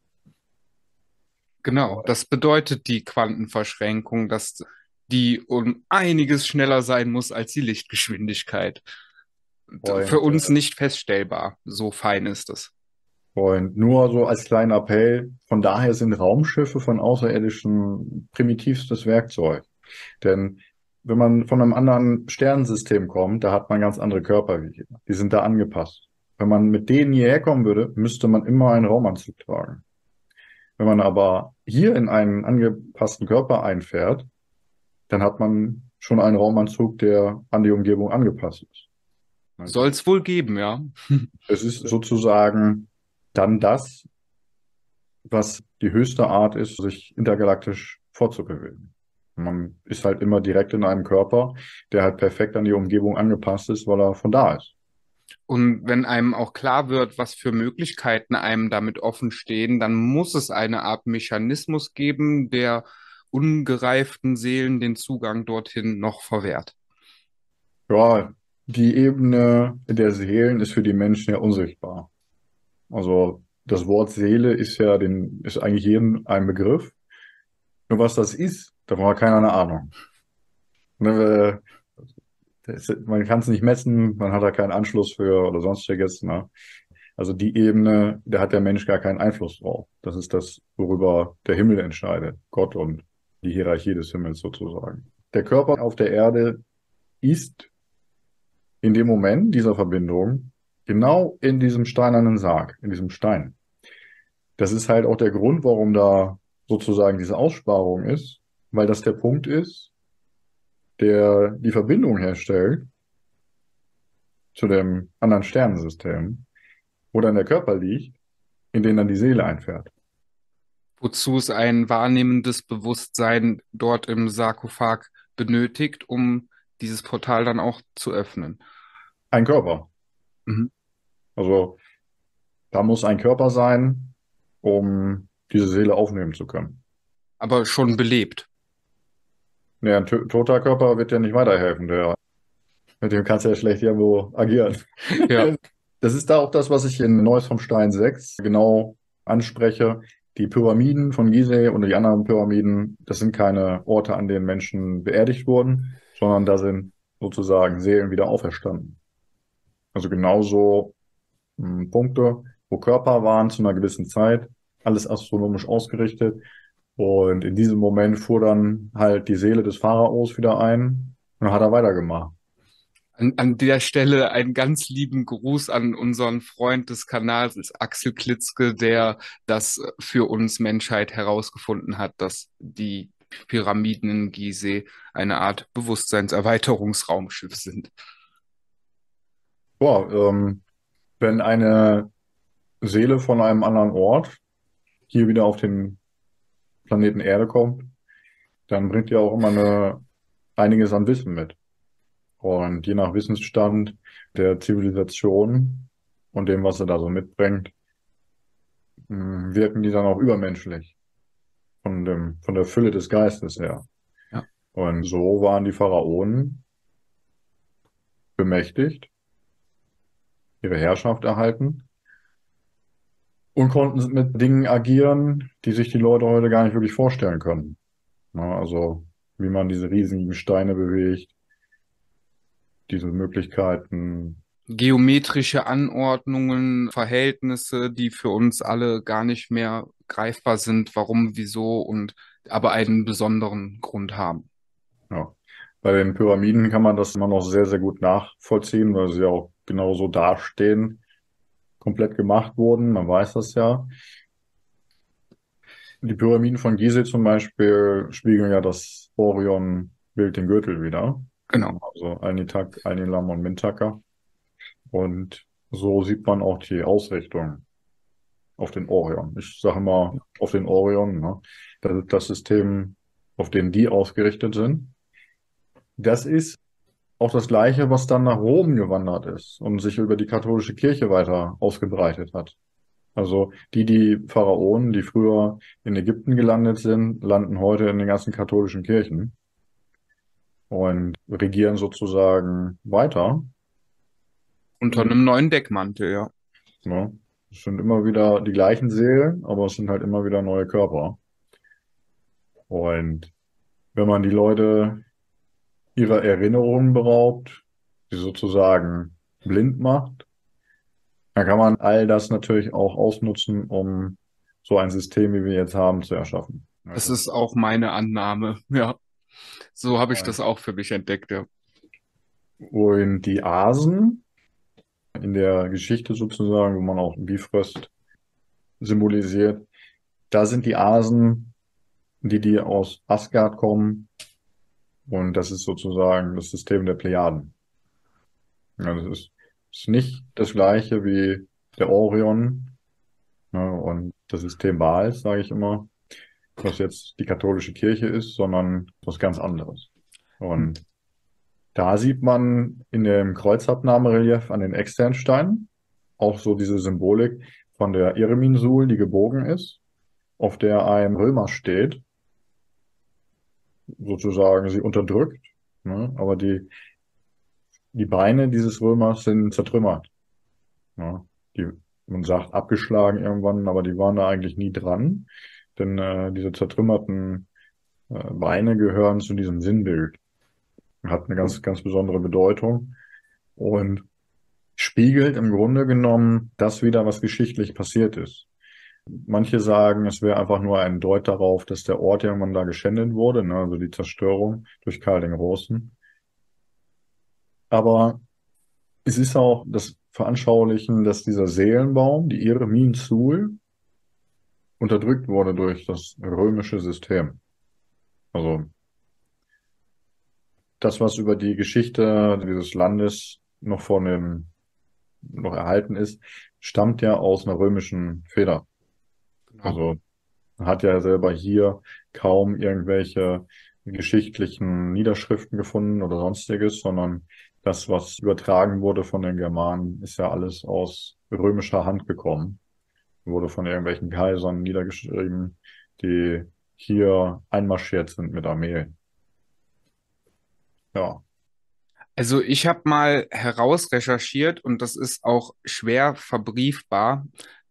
[SPEAKER 1] Genau, das bedeutet die Quantenverschränkung, dass die um einiges schneller sein muss als die Lichtgeschwindigkeit. Freund, Für uns nicht feststellbar, so fein ist es.
[SPEAKER 2] Freund, nur so als kleiner Appell, von daher sind Raumschiffe von Außerirdischen primitivstes Werkzeug. Denn wenn man von einem anderen Sternensystem kommt, da hat man ganz andere Körper wie hier. Die sind da angepasst. Wenn man mit denen hierher kommen würde, müsste man immer einen Raumanzug tragen. Wenn man aber hier in einen angepassten Körper einfährt, dann hat man schon einen Raumanzug, der an die Umgebung angepasst ist.
[SPEAKER 1] Soll es wohl geben, ja.
[SPEAKER 2] es ist sozusagen dann das, was die höchste Art ist, sich intergalaktisch fortzubewegen. Man ist halt immer direkt in einem Körper, der halt perfekt an die Umgebung angepasst ist, weil er von da ist.
[SPEAKER 1] Und wenn einem auch klar wird, was für Möglichkeiten einem damit offen stehen, dann muss es eine Art Mechanismus geben, der ungereiften Seelen den Zugang dorthin noch verwehrt.
[SPEAKER 2] Ja, die Ebene der Seelen ist für die Menschen ja unsichtbar. Also das Wort Seele ist ja den, ist eigentlich jedem ein Begriff. Nur was das ist, davon hat keiner eine Ahnung. Ne, man kann es nicht messen, man hat da keinen Anschluss für oder sonstiges. Ne? Also die Ebene, da hat der Mensch gar keinen Einfluss drauf. Das ist das, worüber der Himmel entscheidet, Gott und die Hierarchie des Himmels sozusagen. Der Körper auf der Erde ist in dem Moment dieser Verbindung genau in diesem steinernen Sarg, in diesem Stein. Das ist halt auch der Grund, warum da sozusagen diese Aussparung ist, weil das der Punkt ist, der die Verbindung herstellt zu dem anderen Sternensystem, wo dann der Körper liegt, in den dann die Seele einfährt.
[SPEAKER 1] Wozu es ein wahrnehmendes Bewusstsein dort im Sarkophag benötigt, um dieses Portal dann auch zu öffnen.
[SPEAKER 2] Ein Körper. Mhm. Also da muss ein Körper sein, um diese Seele aufnehmen zu können.
[SPEAKER 1] Aber schon belebt.
[SPEAKER 2] Nee, ein toter Körper wird ja nicht weiterhelfen. Der, mit dem kannst du ja schlecht irgendwo agieren. Ja. Das ist da auch das, was ich in Neues vom Stein 6 genau anspreche. Die Pyramiden von Gizeh und die anderen Pyramiden, das sind keine Orte, an denen Menschen beerdigt wurden, sondern da sind sozusagen Seelen wieder auferstanden. Also genauso hm, Punkte, wo Körper waren zu einer gewissen Zeit, alles astronomisch ausgerichtet. Und in diesem Moment fuhr dann halt die Seele des Pharaos wieder ein und hat er weitergemacht.
[SPEAKER 1] An, an der Stelle einen ganz lieben Gruß an unseren Freund des Kanals, Axel Klitzke, der das für uns Menschheit herausgefunden hat, dass die Pyramiden in Gizeh eine Art Bewusstseinserweiterungsraumschiff sind.
[SPEAKER 2] Boah, ähm, wenn eine Seele von einem anderen Ort hier wieder auf den Planeten Erde kommt, dann bringt die auch immer eine, einiges an Wissen mit. Und je nach Wissensstand der Zivilisation und dem, was er da so mitbringt, hm, wirken die dann auch übermenschlich. Von dem, von der Fülle des Geistes her. Ja. Und so waren die Pharaonen bemächtigt, ihre Herrschaft erhalten und konnten mit Dingen agieren, die sich die Leute heute gar nicht wirklich vorstellen können. Ja, also wie man diese riesigen Steine bewegt, diese Möglichkeiten.
[SPEAKER 1] Geometrische Anordnungen, Verhältnisse, die für uns alle gar nicht mehr greifbar sind, warum, wieso und aber einen besonderen Grund haben.
[SPEAKER 2] Ja. Bei den Pyramiden kann man das immer noch sehr, sehr gut nachvollziehen, weil sie auch genauso dastehen, komplett gemacht wurden. Man weiß das ja. Die Pyramiden von Gizeh zum Beispiel spiegeln ja das Orion-Bild den Gürtel wieder.
[SPEAKER 1] Genau.
[SPEAKER 2] Also Alnitak, Alnilam und Mintaka. Und so sieht man auch die Ausrichtung auf den Orion. Ich sage mal auf den Orion. Ne? Das ist das System, auf dem die ausgerichtet sind. Das ist auch das Gleiche, was dann nach Rom gewandert ist und sich über die katholische Kirche weiter ausgebreitet hat. Also die, die Pharaonen, die früher in Ägypten gelandet sind, landen heute in den ganzen katholischen Kirchen und regieren sozusagen weiter.
[SPEAKER 1] Unter einem neuen Deckmantel, ja.
[SPEAKER 2] ja. Es sind immer wieder die gleichen Seelen, aber es sind halt immer wieder neue Körper. Und wenn man die Leute ihrer Erinnerungen beraubt, sie sozusagen blind macht, dann kann man all das natürlich auch ausnutzen, um so ein System, wie wir jetzt haben, zu erschaffen.
[SPEAKER 1] Das ist auch meine Annahme, ja. So habe ich das auch für mich entdeckt, ja.
[SPEAKER 2] Und die Asen in der Geschichte sozusagen, wo man auch Bifrost symbolisiert, da sind die Asen, die, die aus Asgard kommen, und das ist sozusagen das System der Plejaden. Ja, das ist, ist nicht das gleiche wie der Orion ne, und das System Baals, sage ich immer, was jetzt die katholische Kirche ist, sondern was ganz anderes. Und da sieht man in dem Kreuzabnahmerelief an den Externsteinen auch so diese Symbolik von der Ireminsul, die gebogen ist, auf der ein Römer steht sozusagen sie unterdrückt. Ne? Aber die, die Beine dieses Römers sind zertrümmert. Ne? Die, man sagt abgeschlagen irgendwann, aber die waren da eigentlich nie dran. Denn äh, diese zertrümmerten äh, Beine gehören zu diesem Sinnbild. Hat eine ganz, ganz besondere Bedeutung und spiegelt im Grunde genommen das wieder, was geschichtlich passiert ist. Manche sagen, es wäre einfach nur ein Deut darauf, dass der Ort irgendwann da geschändet wurde, ne? also die Zerstörung durch Karl den Großen. Aber es ist auch das Veranschaulichen, dass dieser Seelenbaum, die Iremin Sul, unterdrückt wurde durch das römische System. Also das, was über die Geschichte dieses Landes noch von dem noch erhalten ist, stammt ja aus einer römischen Feder. Also hat ja selber hier kaum irgendwelche geschichtlichen Niederschriften gefunden oder sonstiges, sondern das, was übertragen wurde von den Germanen, ist ja alles aus römischer Hand gekommen. Wurde von irgendwelchen Kaisern niedergeschrieben, die hier einmarschiert sind mit Armeen. Ja.
[SPEAKER 1] Also ich habe mal herausrecherchiert und das ist auch schwer verbriefbar,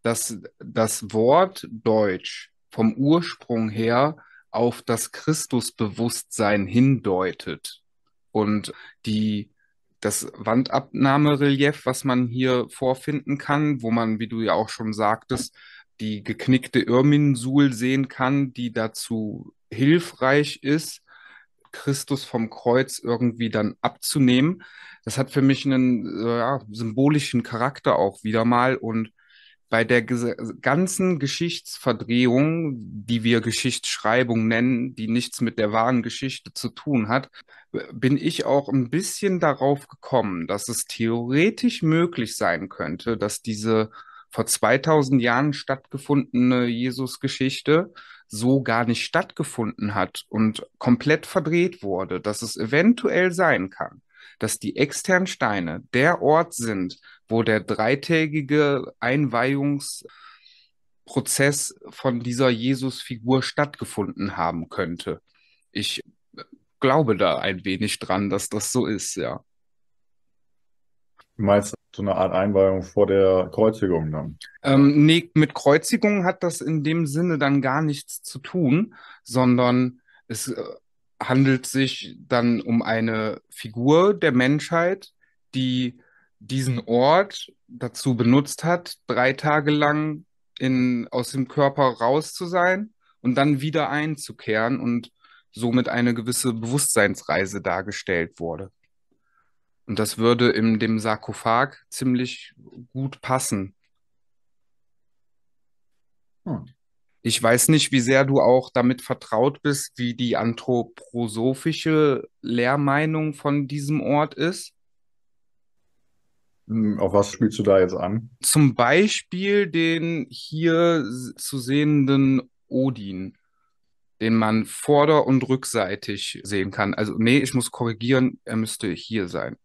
[SPEAKER 1] dass das Wort Deutsch vom Ursprung her auf das Christusbewusstsein hindeutet. Und die, das Wandabnahmerelief, was man hier vorfinden kann, wo man, wie du ja auch schon sagtest, die geknickte Irminsul sehen kann, die dazu hilfreich ist, Christus vom Kreuz irgendwie dann abzunehmen. Das hat für mich einen äh, ja, symbolischen Charakter auch wieder mal und bei der ganzen Geschichtsverdrehung, die wir Geschichtsschreibung nennen, die nichts mit der wahren Geschichte zu tun hat, bin ich auch ein bisschen darauf gekommen, dass es theoretisch möglich sein könnte, dass diese vor 2000 Jahren stattgefundene Jesusgeschichte so gar nicht stattgefunden hat und komplett verdreht wurde, dass es eventuell sein kann, dass die externen Steine der Ort sind, wo der dreitägige Einweihungsprozess von dieser Jesusfigur stattgefunden haben könnte. Ich glaube da ein wenig dran, dass das so ist, ja.
[SPEAKER 2] Du meinst so eine Art Einweihung vor der Kreuzigung dann?
[SPEAKER 1] Ähm, nee, mit Kreuzigung hat das in dem Sinne dann gar nichts zu tun, sondern es äh, handelt sich dann um eine Figur der Menschheit, die diesen Ort dazu benutzt hat, drei Tage lang in, aus dem Körper raus zu sein und dann wieder einzukehren und somit eine gewisse Bewusstseinsreise dargestellt wurde. Und das würde in dem Sarkophag ziemlich gut passen. Hm. Ich weiß nicht, wie sehr du auch damit vertraut bist, wie die anthroposophische Lehrmeinung von diesem Ort ist.
[SPEAKER 2] Hm, auf was spielst du da jetzt an?
[SPEAKER 1] Zum Beispiel den hier zu sehenden Odin, den man vorder- und rückseitig sehen kann. Also, nee, ich muss korrigieren, er müsste hier sein.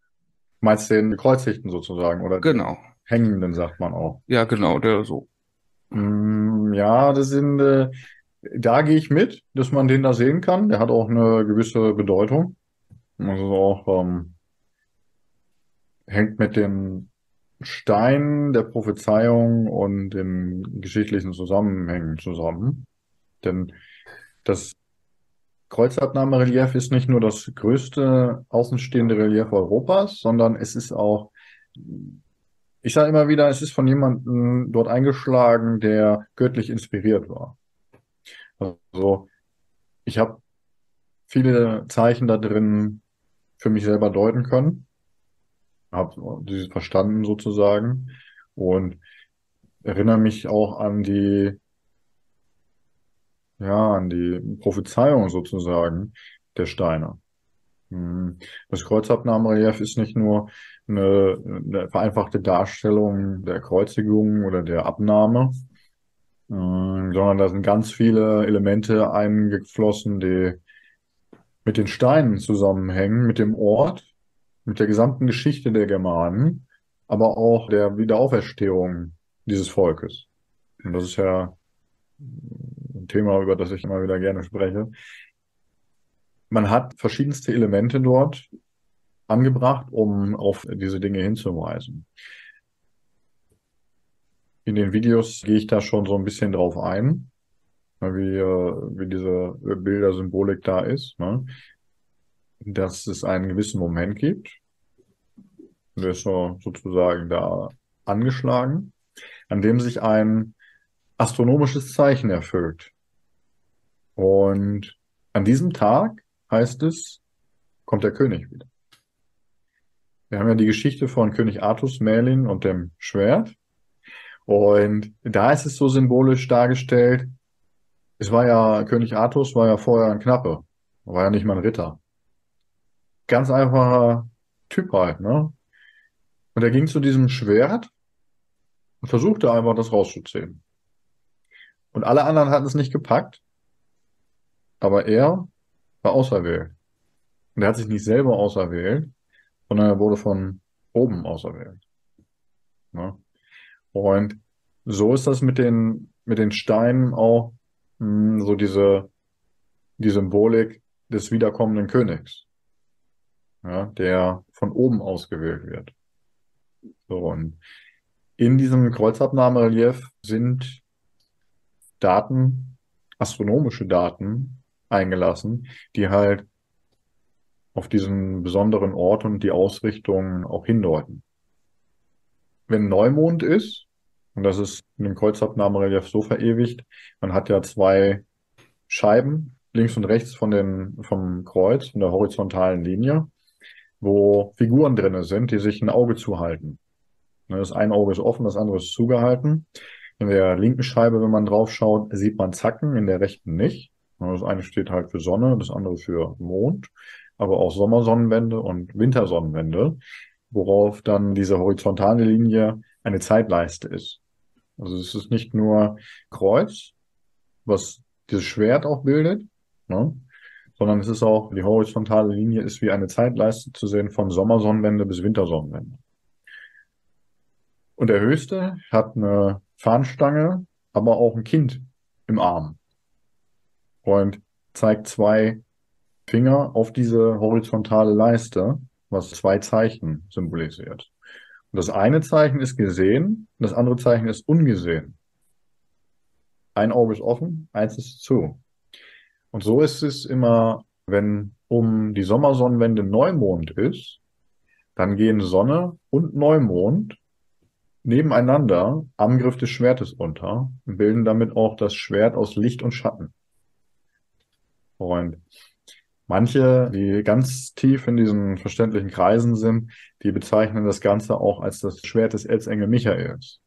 [SPEAKER 2] Meinst du den Gekreuzigten sozusagen, oder?
[SPEAKER 1] Genau.
[SPEAKER 2] Hängenden sagt man auch.
[SPEAKER 1] Ja, genau, der so.
[SPEAKER 2] Mm, ja, das sind, äh, da gehe ich mit, dass man den da sehen kann. Der hat auch eine gewisse Bedeutung. Also auch ähm, hängt mit dem Stein der Prophezeiung und den geschichtlichen Zusammenhängen zusammen. Denn das Kreuzabnahmerelief ist nicht nur das größte außenstehende Relief Europas, sondern es ist auch, ich sage immer wieder, es ist von jemandem dort eingeschlagen, der göttlich inspiriert war. Also ich habe viele Zeichen da drin für mich selber deuten können, habe dieses verstanden sozusagen und erinnere mich auch an die ja, an die Prophezeiung sozusagen der Steine. Hm. Das Kreuzabnahmerelief ist nicht nur eine, eine, vereinfachte Darstellung der Kreuzigung oder der Abnahme, hm, sondern da sind ganz viele Elemente eingeflossen, die mit den Steinen zusammenhängen, mit dem Ort, mit der gesamten Geschichte der Germanen, aber auch der Wiederauferstehung dieses Volkes. Und das ist ja ein Thema, über das ich immer wieder gerne spreche. Man hat verschiedenste Elemente dort angebracht, um auf diese Dinge hinzuweisen. In den Videos gehe ich da schon so ein bisschen drauf ein, wie, äh, wie diese Bildersymbolik da ist, ne? dass es einen gewissen Moment gibt. Der ist so sozusagen da angeschlagen, an dem sich ein astronomisches Zeichen erfüllt. Und an diesem Tag heißt es, kommt der König wieder. Wir haben ja die Geschichte von König Artus, Merlin und dem Schwert. Und da ist es so symbolisch dargestellt, es war ja, König Artus war ja vorher ein Knappe, war ja nicht mal ein Ritter. Ganz einfacher Typ halt, ne? Und er ging zu diesem Schwert und versuchte einfach das rauszuziehen. Und alle anderen hatten es nicht gepackt. Aber er war auserwählt. Und er hat sich nicht selber auserwählt, sondern er wurde von oben auserwählt. Ja. Und so ist das mit den, mit den Steinen auch mh, hm, so diese, die Symbolik des wiederkommenden Königs, ja, der von oben ausgewählt wird. So, und in diesem Kreuzabnahmerelief sind Daten, astronomische Daten eingelassen, die halt auf diesen besonderen Ort und die Ausrichtung auch hindeuten. Wenn Neumond ist, und das ist in dem Kreuzabnahmerelief so verewigt, man hat ja zwei Scheiben, links und rechts von den, vom Kreuz, von der horizontalen Linie, wo Figuren drinne sind, die sich ein Auge zuhalten. Das eine Auge ist offen, das andere ist zugehalten. In der linken Scheibe, wenn man drauf schaut, sieht man Zacken, in der rechten nicht. Das eine steht halt für Sonne, das andere für Mond, aber auch Sommersonnenwende und Wintersonnenwende, worauf dann diese horizontale Linie eine Zeitleiste ist. Also es ist nicht nur Kreuz, was dieses Schwert auch bildet, ne? sondern es ist auch, die horizontale Linie ist wie eine Zeitleiste zu sehen von Sommersonnenwende bis Wintersonnenwende. Und der höchste hat eine Fahnenstange, aber auch ein Kind im Arm. Und zeigt zwei Finger auf diese horizontale Leiste, was zwei Zeichen symbolisiert. Und das eine Zeichen ist gesehen, das andere Zeichen ist ungesehen. Ein Auge ist offen, eins ist zu. Und so ist es immer, wenn um die Sommersonnenwende Neumond ist, dann gehen Sonne und Neumond nebeneinander am Griff des Schwertes unter und bilden damit auch das Schwert aus Licht und Schatten. Und manche, die ganz tief in diesen verständlichen Kreisen sind, die bezeichnen das Ganze auch als das Schwert des Erzengel Michaels,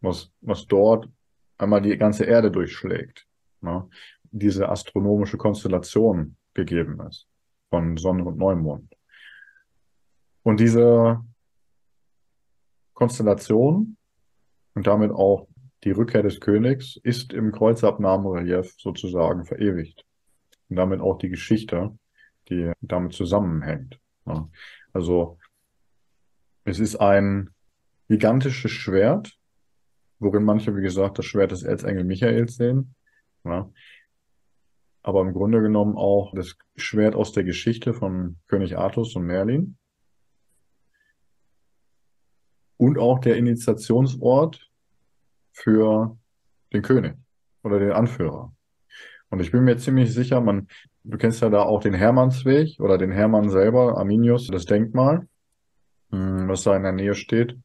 [SPEAKER 2] was, was dort einmal die ganze Erde durchschlägt. Ne? Diese astronomische Konstellation gegeben ist von Sonne und Neumond. Und diese Konstellation und damit auch die Rückkehr des Königs ist im Kreuzabnahmerelief sozusagen verewigt. Und damit auch die Geschichte, die damit zusammenhängt. Also es ist ein gigantisches Schwert, worin manche, wie gesagt, das Schwert des Erzengel Michaels sehen. Aber im Grunde genommen auch das Schwert aus der Geschichte von König Artus und Merlin. Und auch der Initiationsort für den König oder den Anführer. Und ich bin mir ziemlich sicher, man, du kennst ja da auch den Hermannsweg oder den Hermann selber, Arminius, das Denkmal, hm, was da in der Nähe steht,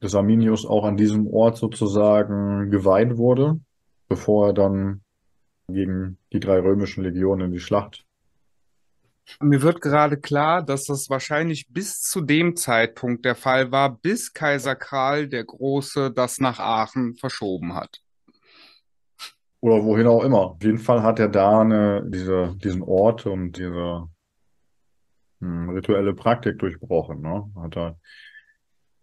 [SPEAKER 2] dass Arminius auch an diesem Ort sozusagen geweiht wurde, bevor er dann gegen die drei römischen Legionen in die Schlacht
[SPEAKER 1] mir wird gerade klar, dass das wahrscheinlich bis zu dem Zeitpunkt der Fall war, bis Kaiser Karl der Große das nach Aachen verschoben hat.
[SPEAKER 2] Oder wohin auch immer. Auf jeden Fall hat er da eine, diese, diesen Ort und diese hm, rituelle Praktik durchbrochen. Ne? Hat er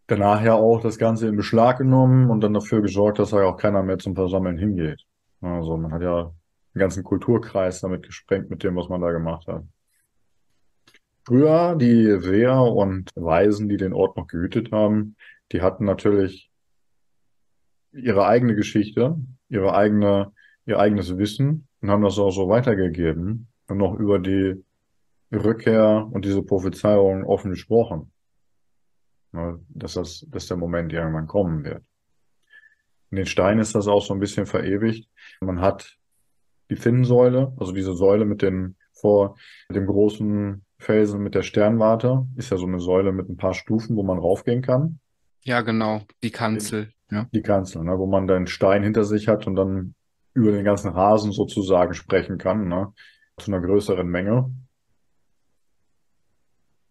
[SPEAKER 2] danach ja auch das Ganze in Beschlag genommen und dann dafür gesorgt, dass da ja auch keiner mehr zum Versammeln hingeht. Also man hat ja den ganzen Kulturkreis damit gesprengt mit dem, was man da gemacht hat. Früher, die Seher und Weisen, die den Ort noch gehütet haben, die hatten natürlich ihre eigene Geschichte, ihre eigene, ihr eigenes Wissen und haben das auch so weitergegeben und noch über die Rückkehr und diese Prophezeiung offen gesprochen. Dass das, dass der Moment irgendwann kommen wird. In den Steinen ist das auch so ein bisschen verewigt. Man hat die Zinnsäule, also diese Säule mit den vor dem großen Felsen mit der Sternwarte. Ist ja so eine Säule mit ein paar Stufen, wo man raufgehen kann.
[SPEAKER 1] Ja, genau. Die Kanzel. Ja.
[SPEAKER 2] Die Kanzel, ne, wo man dann Stein hinter sich hat und dann über den ganzen Rasen sozusagen sprechen kann, ne, zu einer größeren Menge.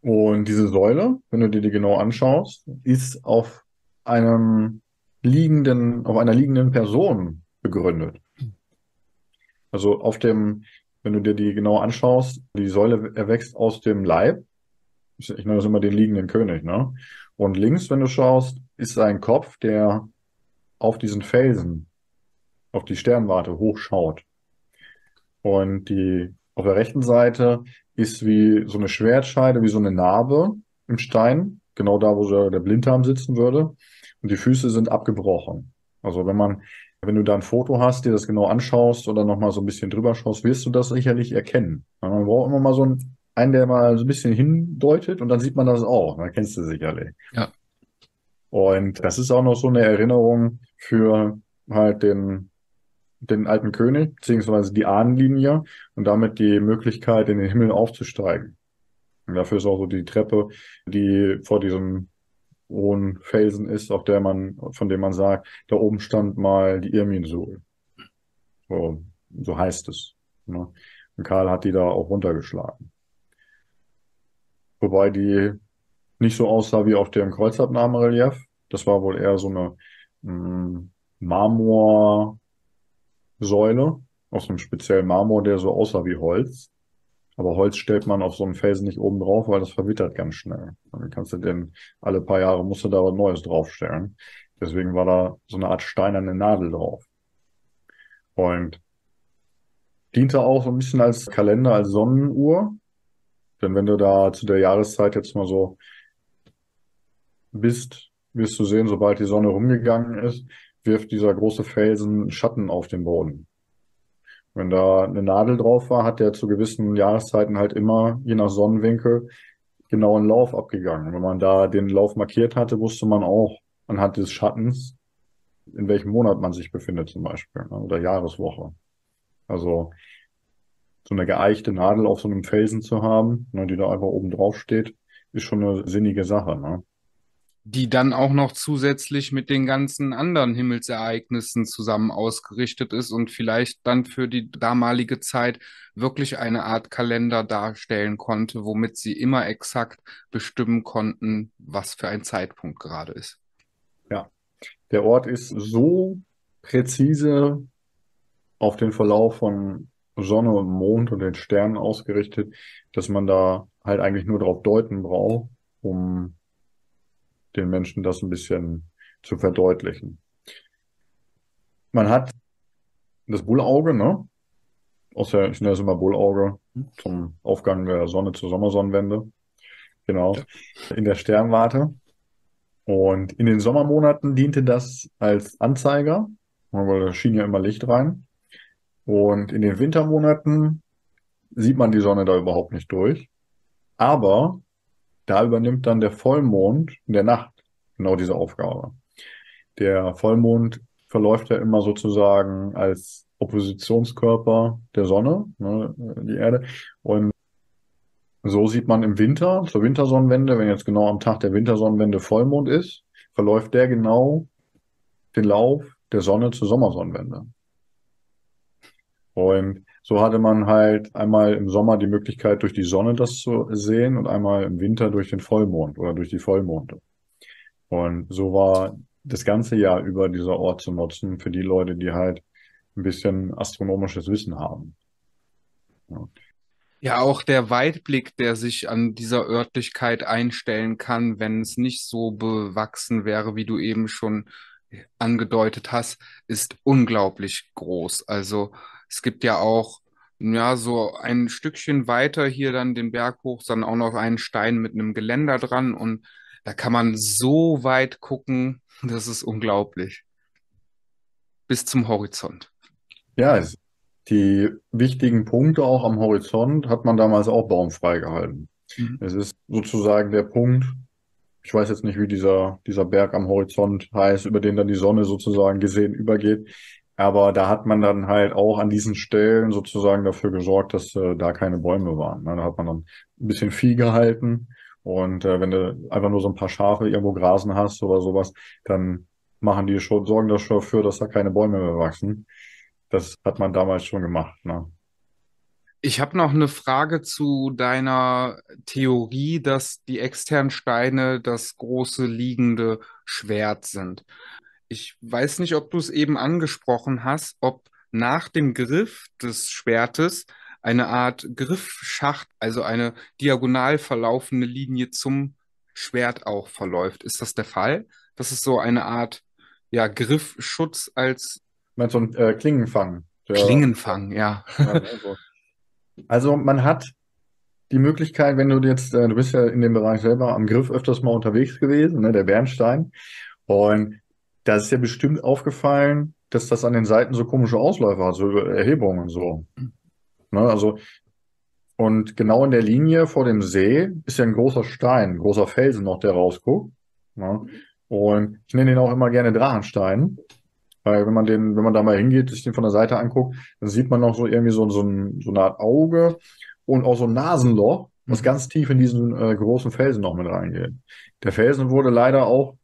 [SPEAKER 2] Und diese Säule, wenn du dir die genau anschaust, ist auf einem liegenden, auf einer liegenden Person begründet. Also auf dem wenn du dir die genau anschaust, die Säule erwächst aus dem Leib. Ich nenne das immer den liegenden König, ne? Und links, wenn du schaust, ist ein Kopf, der auf diesen Felsen, auf die Sternwarte hochschaut. Und die, auf der rechten Seite ist wie so eine Schwertscheide, wie so eine Narbe im Stein, genau da, wo der Blinddarm sitzen würde. Und die Füße sind abgebrochen. Also wenn man wenn du da ein Foto hast, dir das genau anschaust oder nochmal so ein bisschen drüber schaust, wirst du das sicherlich erkennen. Man braucht immer mal so einen, einen, der mal so ein bisschen hindeutet und dann sieht man das auch. Dann kennst du sicherlich.
[SPEAKER 1] Ja.
[SPEAKER 2] Und das ist auch noch so eine Erinnerung für halt den, den alten König, beziehungsweise die Ahnenlinie und damit die Möglichkeit, in den Himmel aufzusteigen. Und dafür ist auch so die Treppe, die vor diesem hohen Felsen ist, auf der man, von dem man sagt, da oben stand mal die Irminsul. So, so heißt es. Ne? Und Karl hat die da auch runtergeschlagen. Wobei die nicht so aussah wie auf dem Kreuzabnahmerelief. Das war wohl eher so eine mh, Marmorsäule aus einem speziellen Marmor, der so aussah wie Holz. Aber Holz stellt man auf so einen Felsen nicht oben drauf, weil das verwittert ganz schnell. Dann kannst du den, alle paar Jahre musst du da was Neues draufstellen. Deswegen war da so eine Art steinerne Nadel drauf. Und diente auch so ein bisschen als Kalender, als Sonnenuhr. Denn wenn du da zu der Jahreszeit jetzt mal so bist, wirst du sehen, sobald die Sonne rumgegangen ist, wirft dieser große Felsen Schatten auf den Boden. Wenn da eine Nadel drauf war, hat der zu gewissen Jahreszeiten halt immer, je nach Sonnenwinkel, genau einen Lauf abgegangen. Wenn man da den Lauf markiert hatte, wusste man auch anhand des Schattens, in welchem Monat man sich befindet zum Beispiel, ne, oder Jahreswoche. Also so eine geeichte Nadel auf so einem Felsen zu haben, ne, die da einfach oben drauf steht, ist schon eine sinnige Sache. Ne?
[SPEAKER 1] Die dann auch noch zusätzlich mit den ganzen anderen Himmelsereignissen zusammen ausgerichtet ist und vielleicht dann für die damalige Zeit wirklich eine Art Kalender darstellen konnte, womit sie immer exakt bestimmen konnten, was für ein Zeitpunkt gerade ist.
[SPEAKER 2] Ja, der Ort ist so präzise auf den Verlauf von Sonne und Mond und den Sternen ausgerichtet, dass man da halt eigentlich nur darauf deuten braucht, um den Menschen das ein bisschen zu verdeutlichen. Man hat das Bullauge, ne? Aus der, ich nenne es immer Bullauge zum Aufgang der Sonne zur Sommersonnenwende. Genau. In der Sternwarte. Und in den Sommermonaten diente das als Anzeiger, weil da schien ja immer Licht rein. Und in den Wintermonaten sieht man die Sonne da überhaupt nicht durch. Aber da übernimmt dann der Vollmond in der Nacht genau diese Aufgabe. Der Vollmond verläuft ja immer sozusagen als Oppositionskörper der Sonne, ne, die Erde. Und so sieht man im Winter, zur Wintersonnenwende, wenn jetzt genau am Tag der Wintersonnenwende Vollmond ist, verläuft der genau den Lauf der Sonne zur Sommersonnenwende. Und so hatte man halt einmal im Sommer die Möglichkeit, durch die Sonne das zu sehen und einmal im Winter durch den Vollmond oder durch die Vollmonde. Und so war das ganze Jahr über dieser Ort zu nutzen für die Leute, die halt ein bisschen astronomisches Wissen haben.
[SPEAKER 1] Ja. Ja, auch der Weitblick, der sich an dieser Örtlichkeit einstellen kann, wenn es nicht so bewachsen wäre, wie du eben schon angedeutet hast, ist unglaublich groß. Also es gibt ja auch, ja, so ein Stückchen weiter hier dann den Berg hoch, dann auch noch einen Stein mit einem Geländer dran und da kann man so weit gucken, das ist unglaublich. Bis zum Horizont.
[SPEAKER 2] Ja, die wichtigen Punkte auch am Horizont hat man damals auch baumfrei gehalten. Mhm. Es ist sozusagen der Punkt, ich weiß jetzt nicht, wie dieser, dieser Berg am Horizont heißt, über den dann die Sonne sozusagen gesehen übergeht. Aber da hat man dann halt auch an diesen Stellen sozusagen dafür gesorgt, dass äh, da keine Bäume waren. Ne? Da hat man dann ein bisschen Vieh gehalten. Und äh, wenn du einfach nur so ein paar Schafe irgendwo grasen hast oder sowas, dann machen die schon, sorgen dafür, dass da keine Bäume mehr wachsen. Das hat man damals schon gemacht. Ne?
[SPEAKER 1] Ich habe noch eine Frage zu deiner Theorie, dass die externen Steine das große liegende Schwert sind. Ich weiß nicht, ob du es eben angesprochen hast, ob nach dem Griff des Schwertes eine Art Griffschacht, also eine diagonal verlaufende Linie zum Schwert auch verläuft. Ist das der Fall? Das ist so eine Art ja, Griffschutz als.
[SPEAKER 2] Meinst du ein äh, Klingenfang?
[SPEAKER 1] Klingenfang, ja.
[SPEAKER 2] also. also man hat die Möglichkeit, wenn du jetzt, äh, du bist ja in dem Bereich selber am Griff öfters mal unterwegs gewesen, ne, der Bernstein. Und da ist ja bestimmt aufgefallen, dass das an den Seiten so komische Ausläufer hat, so Erhebungen und so. Ne, also, und genau in der Linie vor dem See ist ja ein großer Stein, ein großer Felsen noch, der rausguckt. Ne? Und ich nenne den auch immer gerne Drachenstein. Weil wenn man den, wenn man da mal hingeht, sich den von der Seite anguckt, dann sieht man noch so irgendwie so, so, ein, so eine Art Auge und auch so ein Nasenloch, was mhm. ganz tief in diesen äh, großen Felsen noch mit reingeht. Der Felsen wurde leider auch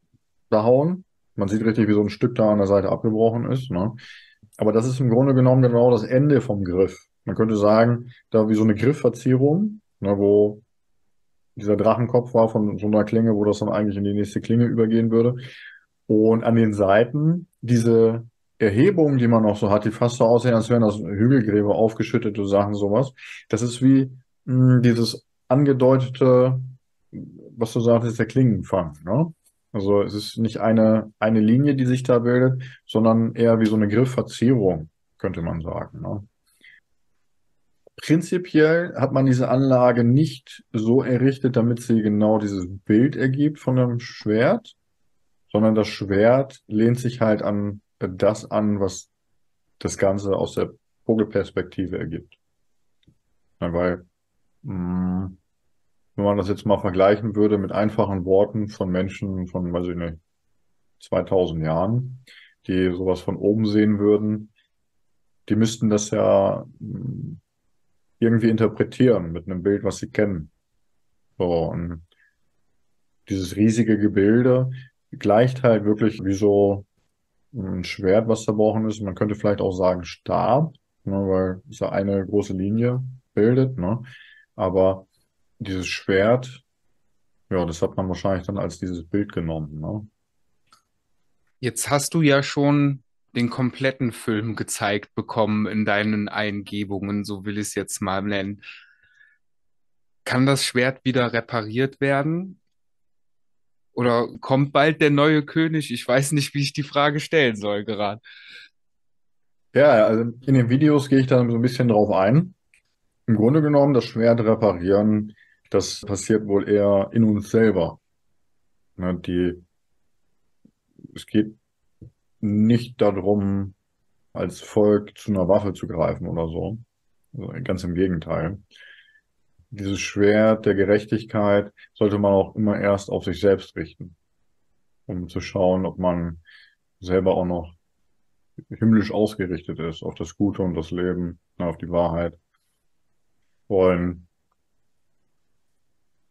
[SPEAKER 2] behauen man sieht richtig, wie so ein Stück da an der Seite abgebrochen ist. Ne? Aber das ist im Grunde genommen genau das Ende vom Griff. Man könnte sagen, da wie so eine Griffverzierung, ne, wo dieser Drachenkopf war von so einer Klinge, wo das dann eigentlich in die nächste Klinge übergehen würde. Und an den Seiten diese Erhebungen, die man noch so hat, die fast so aussehen, als wären das Hügelgräber, aufgeschüttete Sachen, sowas. Das ist wie mh, hm, dieses angedeutete, was du sagst, der Klingenfang. Ne? Also es ist nicht eine, eine Linie, die sich da bildet, sondern eher wie so eine Griffverzierung, könnte man sagen. Ne? Prinzipiell hat man diese Anlage nicht so errichtet, damit sie genau dieses Bild ergibt von einem Schwert, sondern das Schwert lehnt sich halt an das an, was das Ganze aus der Vogelperspektive ergibt. Weil mh, mm, wenn man das jetzt mal vergleichen würde mit einfachen Worten von Menschen von, weiß ich nicht, 2000 Jahren, die sowas von oben sehen würden, die müssten das ja hm, irgendwie interpretieren mit einem Bild, was sie kennen. So, und dieses riesige Gebilde gleicht halt wirklich wie so ein Schwert, was zerbrochen ist. Man könnte vielleicht auch sagen Stab, ne, weil es ja eine große Linie bildet. Ne? Aber dieses Schwert, ja, das hat man wahrscheinlich dann als dieses Bild genommen. Ne?
[SPEAKER 1] Jetzt hast du ja schon den kompletten Film gezeigt bekommen in deinen Eingebungen, so will ich es jetzt mal nennen. Kann das Schwert wieder repariert werden? Oder kommt bald der neue König? Ich weiß nicht, wie ich die Frage stellen soll gerade.
[SPEAKER 2] Ja, also in den Videos gehe ich dann so ein bisschen drauf ein. Im Grunde genommen, das Schwert reparieren, das passiert wohl eher in uns selber. Ne, die, es geht nicht darum, als Volk zu einer Waffe zu greifen oder so. Also ganz im Gegenteil. Dieses Schwert der Gerechtigkeit sollte man auch immer erst auf sich selbst richten, um zu schauen, ob man selber auch noch himmlisch ausgerichtet ist, auf das Gute und das Leben, auf die Wahrheit. Und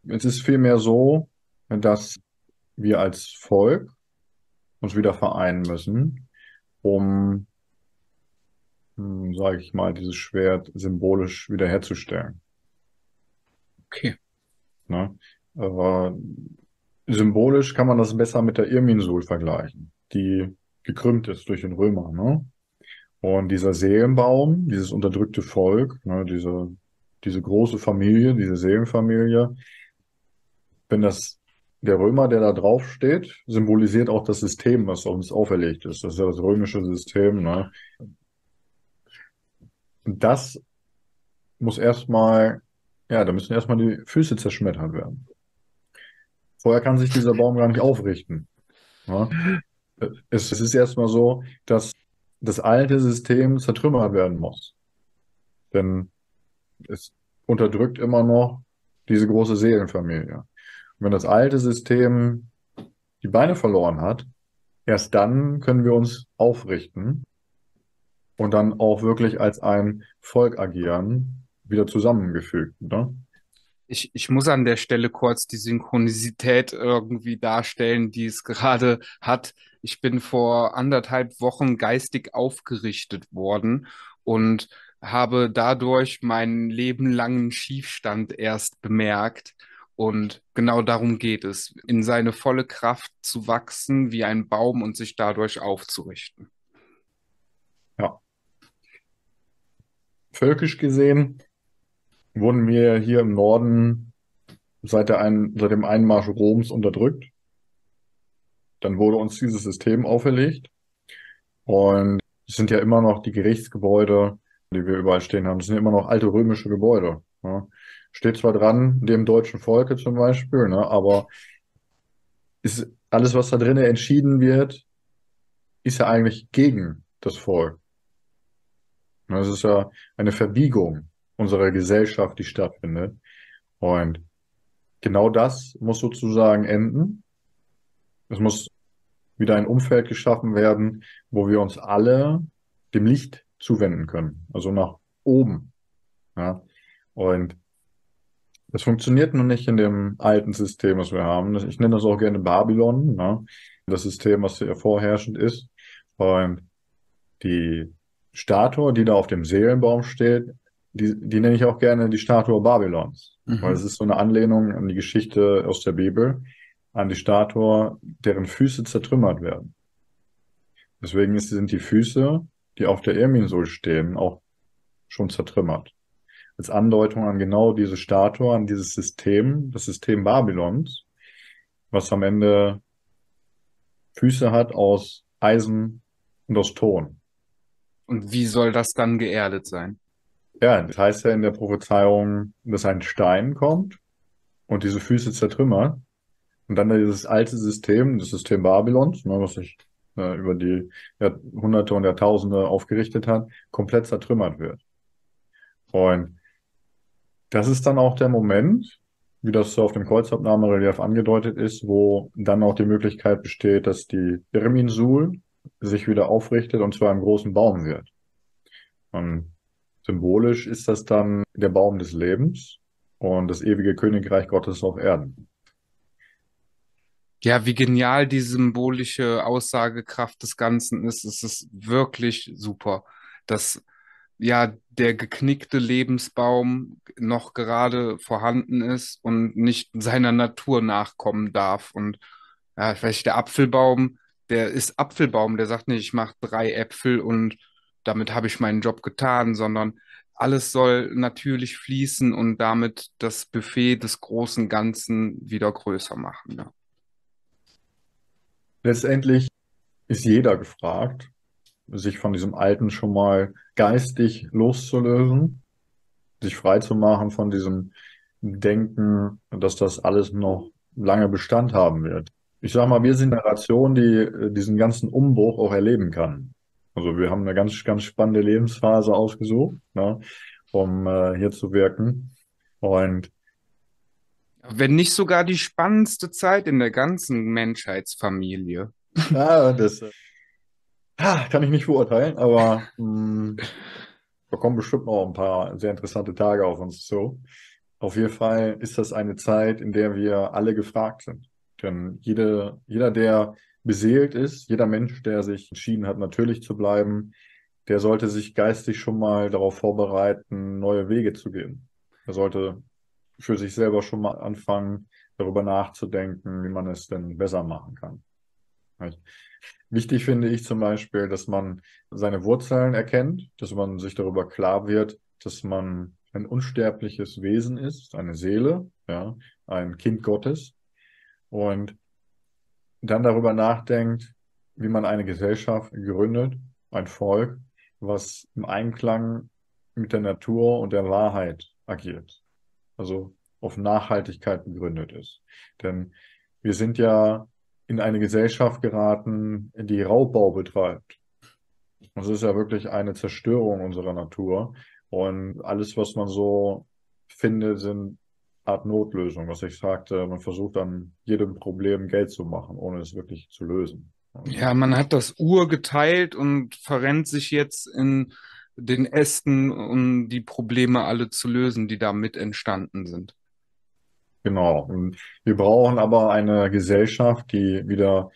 [SPEAKER 2] es ist vielmehr so, dass wir als Volk uns wieder vereinen müssen, um, hm, sage ich mal, dieses Schwert symbolisch wiederherzustellen.
[SPEAKER 1] Okay.
[SPEAKER 2] Ne? Aber symbolisch kann man das besser mit der Irminsul vergleichen, die gekrümmt ist durch den Römer. Ne? Und dieser Seelenbaum, dieses unterdrückte Volk, ne, diese, diese große Familie, diese Seelenfamilie, wenn das der Römer, der da drauf steht, symbolisiert auch das System, was uns auferlegt ist. Das ist ja das römische System. Ne? Das muss erstmal, ja, da müssen erstmal die Füße zerschmettert werden. Vorher kann sich dieser Baum gar nicht aufrichten. Ne? Es, es ist erstmal so, dass das alte System zertrümmert werden muss. Denn es unterdrückt immer noch diese große Seelenfamilie wenn das alte System die Beine verloren hat, erst dann können wir uns aufrichten und dann auch wirklich als ein Volk agieren, wieder zusammengefügt. Ne?
[SPEAKER 1] Ich, ich muss an der Stelle kurz die Synchronisität irgendwie darstellen, die es gerade hat. Ich bin vor anderthalb Wochen geistig aufgerichtet worden und habe dadurch meinen lebenlangen Schiefstand erst bemerkt und genau darum geht es, in seine volle Kraft zu wachsen wie ein Baum und sich dadurch aufzurichten.
[SPEAKER 2] Ja. Völkisch gesehen wurden wir hier im Norden seit, ein, seit dem Einmarsch Roms unterdrückt. Dann wurde uns dieses System auferlegt. Und es sind ja immer noch die Gerichtsgebäude, die wir überall stehen haben. Das sind immer noch alte römische Gebäude. Ja steht zwar dran, dem deutschen Volke zum Beispiel, ne, aber ist alles, was da drinnen entschieden wird, ist ja eigentlich gegen das Volk. Das ist ja eine Verbiegung unserer Gesellschaft, die stattfindet. Und genau das muss sozusagen enden. Es muss wieder ein Umfeld geschaffen werden, wo wir uns alle dem Licht zuwenden können, also nach oben. Ja? Und das funktioniert noch nicht in dem alten System, was wir haben. Ich nenne das auch gerne Babylon, ne? das System, was hier vorherrschend ist. Und die Statue, die da auf dem Seelenbaum steht, die, die nenne ich auch gerne die Statue Babylons, mhm. weil es ist so eine Anlehnung an die Geschichte aus der Bibel, an die Statue, deren Füße zertrümmert werden. Deswegen sind die Füße, die auf der Irminsul stehen, auch schon zertrümmert als Andeutung an genau diese Statue, an dieses System, das System Babylons, was am Ende Füße hat aus Eisen und aus Ton.
[SPEAKER 1] Und wie soll das dann geerdet sein?
[SPEAKER 2] Ja, das heißt ja in der Prophezeiung, dass ein Stein kommt und diese Füße zertrümmert und dann dieses alte System, das System Babylons, ne, was sich äh, über die Jahrhunderte und Jahrtausende aufgerichtet hat, komplett zertrümmert wird. Und das ist dann auch der Moment, wie das auf dem Kreuzabnahmerelief angedeutet ist, wo dann auch die Möglichkeit besteht, dass die Irminsul sich wieder aufrichtet und zwar im großen Baum wird. Und symbolisch ist das dann der Baum des Lebens und das ewige Königreich Gottes auf Erden.
[SPEAKER 1] Ja, wie genial die symbolische Aussagekraft des Ganzen ist, es ist wirklich super, dass ja der geknickte Lebensbaum noch gerade vorhanden ist und nicht seiner Natur nachkommen darf. Und ja, nicht, der Apfelbaum, der ist Apfelbaum, der sagt nicht, ich mache drei Äpfel und damit habe ich meinen Job getan, sondern alles soll natürlich fließen und damit das Buffet des großen Ganzen wieder größer machen. Ja.
[SPEAKER 2] Letztendlich ist jeder gefragt, sich von diesem Alten schon mal geistig loszulösen, sich frei zu machen von diesem Denken, dass das alles noch lange Bestand haben wird. Ich sag mal, wir sind eine Generation, die äh, diesen ganzen Umbruch auch erleben kann. Also wir haben eine ganz, ganz spannende Lebensphase ausgesucht, ne, um äh, hier zu wirken. Und
[SPEAKER 1] wenn nicht sogar die spannendste Zeit in der ganzen Menschheitsfamilie.
[SPEAKER 2] Ja, das kann ich nicht beurteilen, aber mh, hm, da kommen bestimmt noch ein paar sehr interessante Tage auf uns zu. Auf jeden Fall ist das eine Zeit, in der wir alle gefragt sind. Denn jede, jeder, der beseelt ist, jeder Mensch, der sich entschieden hat, natürlich zu bleiben, der sollte sich geistig schon mal darauf vorbereiten, neue Wege zu gehen. Er sollte für sich selber schon mal anfangen, darüber nachzudenken, wie man es denn besser machen kann. Wichtig finde ich zum Beispiel, dass man seine Wurzeln erkennt, dass man sich darüber klar wird, dass man ein unsterbliches Wesen ist, eine Seele, ja, ein Kind Gottes. Und dann darüber nachdenkt, wie man eine Gesellschaft gründet, ein Volk, was im Einklang mit der Natur und der Wahrheit agiert also auf Nachhaltigkeit begründet ist. Denn wir sind ja in eine Gesellschaft geraten, die Raubbau betreibt. Das ist ja wirklich eine Zerstörung unserer Natur. Und alles, was man so findet, sind Art Notlösung, was ich sagte, man versucht dann jedem Problem Geld zu machen, ohne es wirklich zu lösen.
[SPEAKER 1] Ja, man hat das Ur geteilt und verrennt sich jetzt in den Ästen, um die Probleme alle zu lösen, die damit entstanden sind.
[SPEAKER 2] Genau. Und wir brauchen aber eine Gesellschaft, die wieder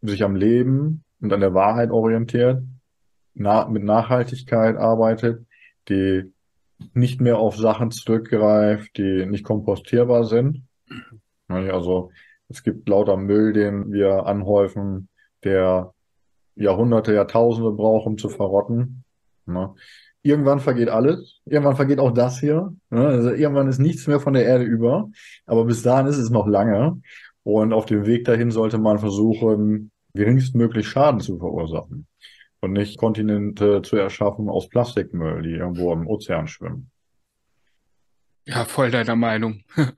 [SPEAKER 2] sich am Leben und an der Wahrheit orientiert, na mit Nachhaltigkeit arbeitet, die nicht mehr auf Sachen zurückgreift, die nicht kompostierbar sind. Also es gibt lauter Müll, den wir anhäufen, der Jahrhunderte, Jahrtausende braucht, um zu verrotten. Ne? Irgendwann vergeht alles. Irgendwann vergeht auch das hier. Ne? Also irgendwann ist nichts mehr von der Erde über. Aber bis dahin ist es noch lange. Und auf dem Weg dahin sollte man versuchen, geringstmöglich Schaden zu verursachen. Und nicht Kontinente zu erschaffen aus Plastikmüll, die irgendwo im Ozean schwimmen.
[SPEAKER 1] Ja, voll deiner Meinung.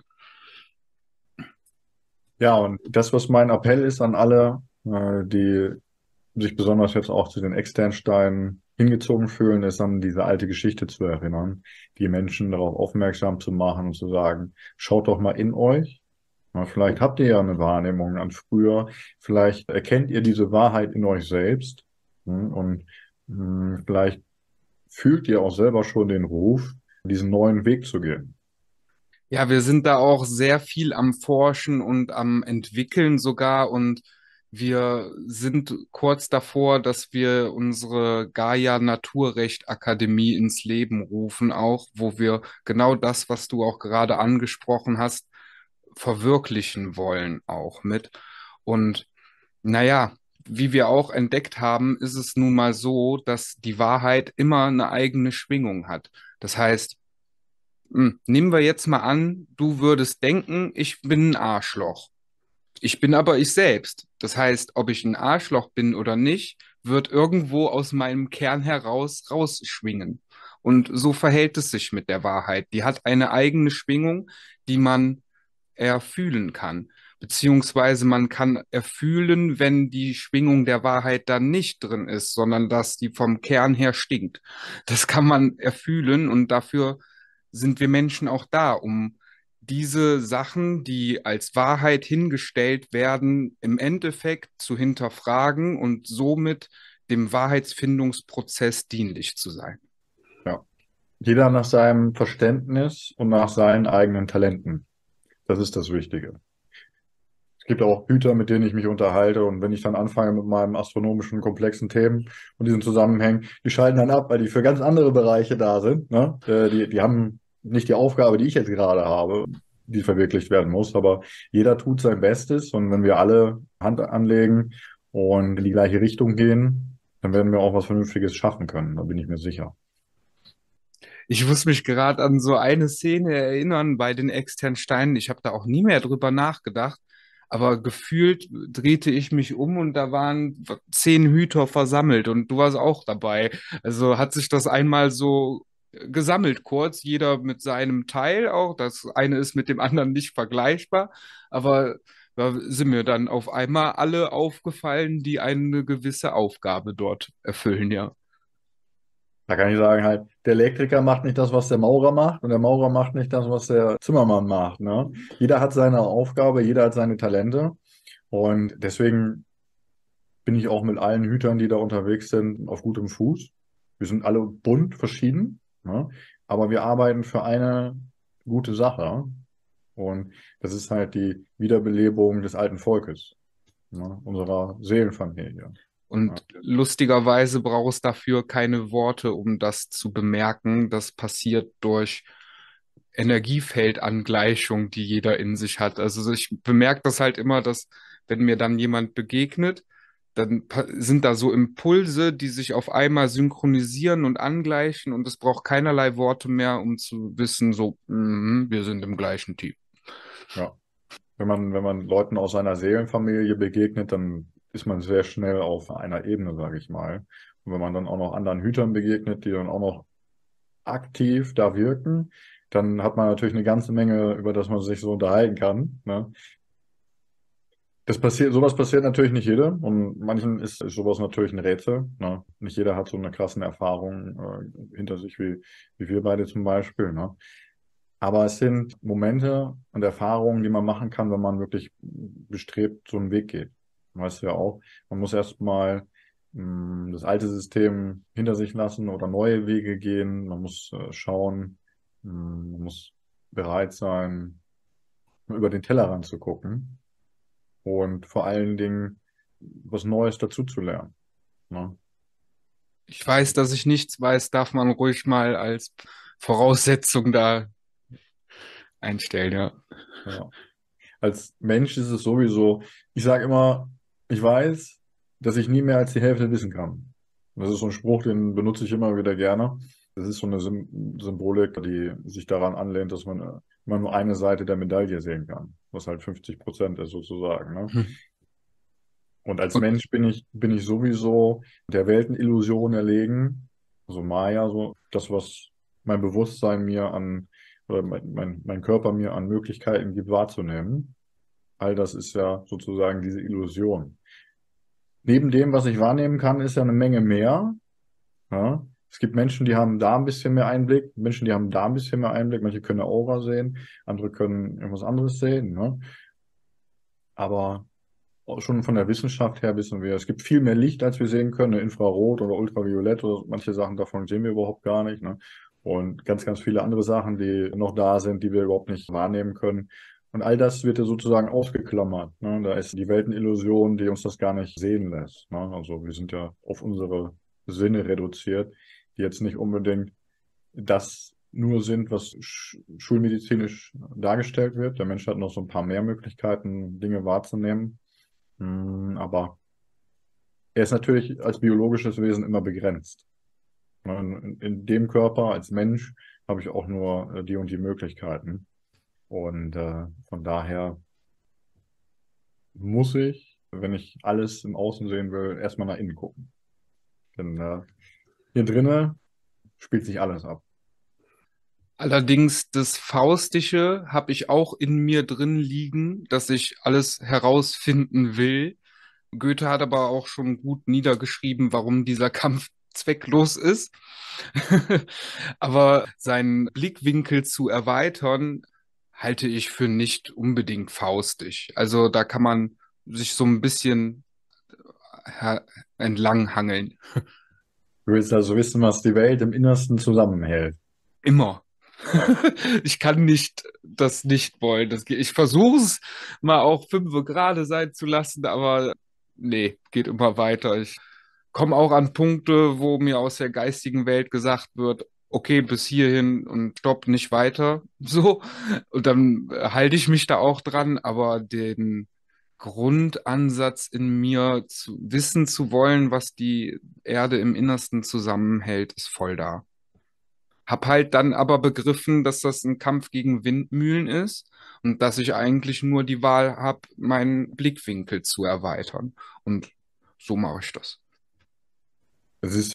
[SPEAKER 2] ja, und das, was mein Appell ist an alle, äh, die sich besonders jetzt auch zu den Externsteinen hingezogen fühlen, ist an diese alte Geschichte zu erinnern, die Menschen darauf aufmerksam zu machen und zu sagen, schaut doch mal in euch. Vielleicht habt ihr ja eine Wahrnehmung an früher, vielleicht erkennt ihr diese Wahrheit in euch selbst hm, und hm, vielleicht fühlt ihr auch selber schon den Ruf, diesen neuen Weg zu gehen.
[SPEAKER 1] Ja, wir sind da auch sehr viel am Forschen und am Entwickeln sogar und wir sind kurz davor, dass wir unsere Gaia Naturrecht Akademie ins Leben rufen, auch, wo wir genau das, was du auch gerade angesprochen hast, verwirklichen wollen, auch mit. Und naja, wie wir auch entdeckt haben, ist es nun mal so, dass die Wahrheit immer eine eigene Schwingung hat. Das heißt, hm, nehmen wir jetzt mal an, du würdest denken, ich bin ein Arschloch. Ich bin aber ich selbst. Das heißt, ob ich ein Arschloch bin oder nicht, wird irgendwo aus meinem Kern heraus rausschwingen. Und so verhält es sich mit der Wahrheit. Die hat eine eigene Schwingung, die man erfühlen kann. Beziehungsweise man kann erfühlen, wenn die Schwingung der Wahrheit dann nicht drin ist, sondern dass die vom Kern her stinkt. Das kann man erfühlen und dafür sind wir Menschen auch da, um diese Sachen, die als Wahrheit hingestellt werden, im Endeffekt zu hinterfragen und somit dem Wahrheitsfindungsprozess dienlich zu sein.
[SPEAKER 2] Ja. Jeder nach seinem Verständnis und nach seinen eigenen Talenten. Das ist das Wichtige. Es gibt auch Hüter, mit denen ich mich unterhalte. Und wenn ich dann anfange mit meinen astronomischen, komplexen Themen und diesen Zusammenhängen, die schalten dann ab, weil die für ganz andere Bereiche da sind. Ne? Äh, die, die haben nicht die Aufgabe, die ich jetzt gerade habe, die verwirklicht werden muss. Aber jeder tut sein Bestes. Und wenn wir alle Hand anlegen und in die gleiche Richtung gehen, dann werden wir auch was Vernünftiges schaffen können. Da bin ich mir sicher.
[SPEAKER 1] Ich muss mich gerade an so eine Szene erinnern bei den externen Steinen. Ich habe da auch nie mehr drüber nachgedacht. Aber gefühlt drehte ich mich um und da waren zehn Hüter versammelt und du warst auch dabei. Also hat sich das einmal so gesammelt kurz, jeder mit seinem Teil auch. Das eine ist mit dem anderen nicht vergleichbar, aber da sind mir dann auf einmal alle aufgefallen, die eine gewisse Aufgabe dort erfüllen, ja.
[SPEAKER 2] Da kann ich sagen, halt, der Elektriker macht nicht das, was der Maurer macht, und der Maurer macht nicht das, was der Zimmermann macht. Ne? Jeder hat seine Aufgabe, jeder hat seine Talente. Und deswegen bin ich auch mit allen Hütern, die da unterwegs sind, auf gutem Fuß. Wir sind alle bunt verschieden, ne? aber wir arbeiten für eine gute Sache. Und das ist halt die Wiederbelebung des alten Volkes, ne? unserer Seelenfamilie.
[SPEAKER 1] Und lustigerweise braucht es dafür keine Worte, um das zu bemerken. Das passiert durch Energiefeldangleichung, die jeder in sich hat. Also ich bemerke das halt immer, dass wenn mir dann jemand begegnet, dann sind da so Impulse, die sich auf einmal synchronisieren und angleichen und es braucht keinerlei Worte mehr, um zu wissen, so, mm, wir sind im gleichen Team.
[SPEAKER 2] Ja. Wenn man, wenn man Leuten aus seiner Seelenfamilie begegnet, dann ist man sehr schnell auf einer Ebene, sage ich mal. Und wenn man dann auch noch anderen Hütern begegnet, die dann auch noch aktiv da wirken, dann hat man natürlich eine ganze Menge, über das man sich so unterhalten kann. Ne? Das passiert, sowas passiert natürlich nicht jedem und manchen ist, sowas natürlich ein Rätsel. Ne? Nicht jeder hat so eine krassen Erfahrung äh, hinter sich wie, wie wir beide zum Beispiel. Ne? Aber es sind Momente und Erfahrungen, die man machen kann, wenn man wirklich bestrebt so einen Weg geht weißt du ja auch, man muss erstmal hm, das alte System hinter sich lassen oder neue Wege gehen. Man muss äh, schauen, hm, man muss bereit sein, über den Tellerrand zu gucken und vor allen Dingen was Neues dazu zu lernen. Ne?
[SPEAKER 1] Ich weiß, dass ich nichts weiß, darf man ruhig mal als Voraussetzung da einstellen, ja.
[SPEAKER 2] ja. Als Mensch ist es sowieso, ich sage immer, ich weiß, dass ich nie mehr als die Hälfte wissen kann. Das ist so ein Spruch, den benutze ich immer wieder gerne. Das ist so eine Symbolik, die sich daran anlehnt, dass man immer nur eine Seite der Medaille sehen kann, was halt 50 Prozent ist sozusagen. Ne? Hm. Und als Mensch bin ich, bin ich sowieso der Weltenillusion erlegen, also Maya, so das, was mein Bewusstsein mir an, oder mein, mein, mein Körper mir an Möglichkeiten gibt wahrzunehmen. All das ist ja sozusagen diese Illusion neben dem, was ich wahrnehmen kann, ist ja eine Menge mehr. Ja? Es gibt Menschen, die haben da ein bisschen mehr Einblick, Menschen, die haben da ein bisschen mehr Einblick. Manche können eine Aura sehen, andere können irgendwas anderes sehen. Ne? Aber schon von der Wissenschaft her wissen wir, es gibt viel mehr Licht, als wir sehen können, Infrarot oder Ultraviolett oder manche Sachen davon sehen wir überhaupt gar nicht. Ne? Und ganz, ganz viele andere Sachen, die noch da sind, die wir überhaupt nicht wahrnehmen können. Und all das wird ja sozusagen ausgeklammert. Ne? Da ist die Weltenillusion, die uns das gar nicht sehen lässt. Ne? Also wir sind ja auf unsere Sinne reduziert, die jetzt nicht unbedingt das nur sind, was schulmedizinisch dargestellt wird. Der Mensch hat noch so ein paar mehr Möglichkeiten, Dinge wahrzunehmen. Hm, aber er ist natürlich als biologisches Wesen immer begrenzt. Ne? In, dem Körper als Mensch habe ich auch nur äh, die und die Möglichkeiten. Und äh, von daher muss ich, wenn ich alles im Außen sehen will, erstmal nach innen gucken. Denn äh, hier drinnen spielt sich alles ab.
[SPEAKER 1] Allerdings das Faustische habe ich auch in mir drin liegen, dass ich alles herausfinden will. Goethe hat aber auch schon gut niedergeschrieben, warum dieser Kampf zwecklos ist. aber seinen Blickwinkel zu erweitern, halte ich für nicht unbedingt faustig. Also da kann man sich so ein bisschen entlanghangeln.
[SPEAKER 2] Du willst also wissen, was die Welt im Innersten zusammenhält.
[SPEAKER 1] Immer. ich kann nicht das nicht wollen. Das ich versuche es mal auch fünf gerade sein zu lassen, aber nee, geht immer weiter. Ich komme auch an Punkte, wo mir aus der geistigen Welt gesagt wird, okay, bis hierhin und stopp, nicht weiter. So. Und dann halte ich mich da auch dran, aber den Grundansatz in mir zu wissen zu wollen, was die Erde im Innersten zusammenhält, ist voll da. Hab halt dann aber begriffen, dass das ein Kampf gegen Windmühlen ist und dass ich eigentlich nur die Wahl habe, meinen Blickwinkel zu erweitern. Und so mache ich das.
[SPEAKER 2] Es ist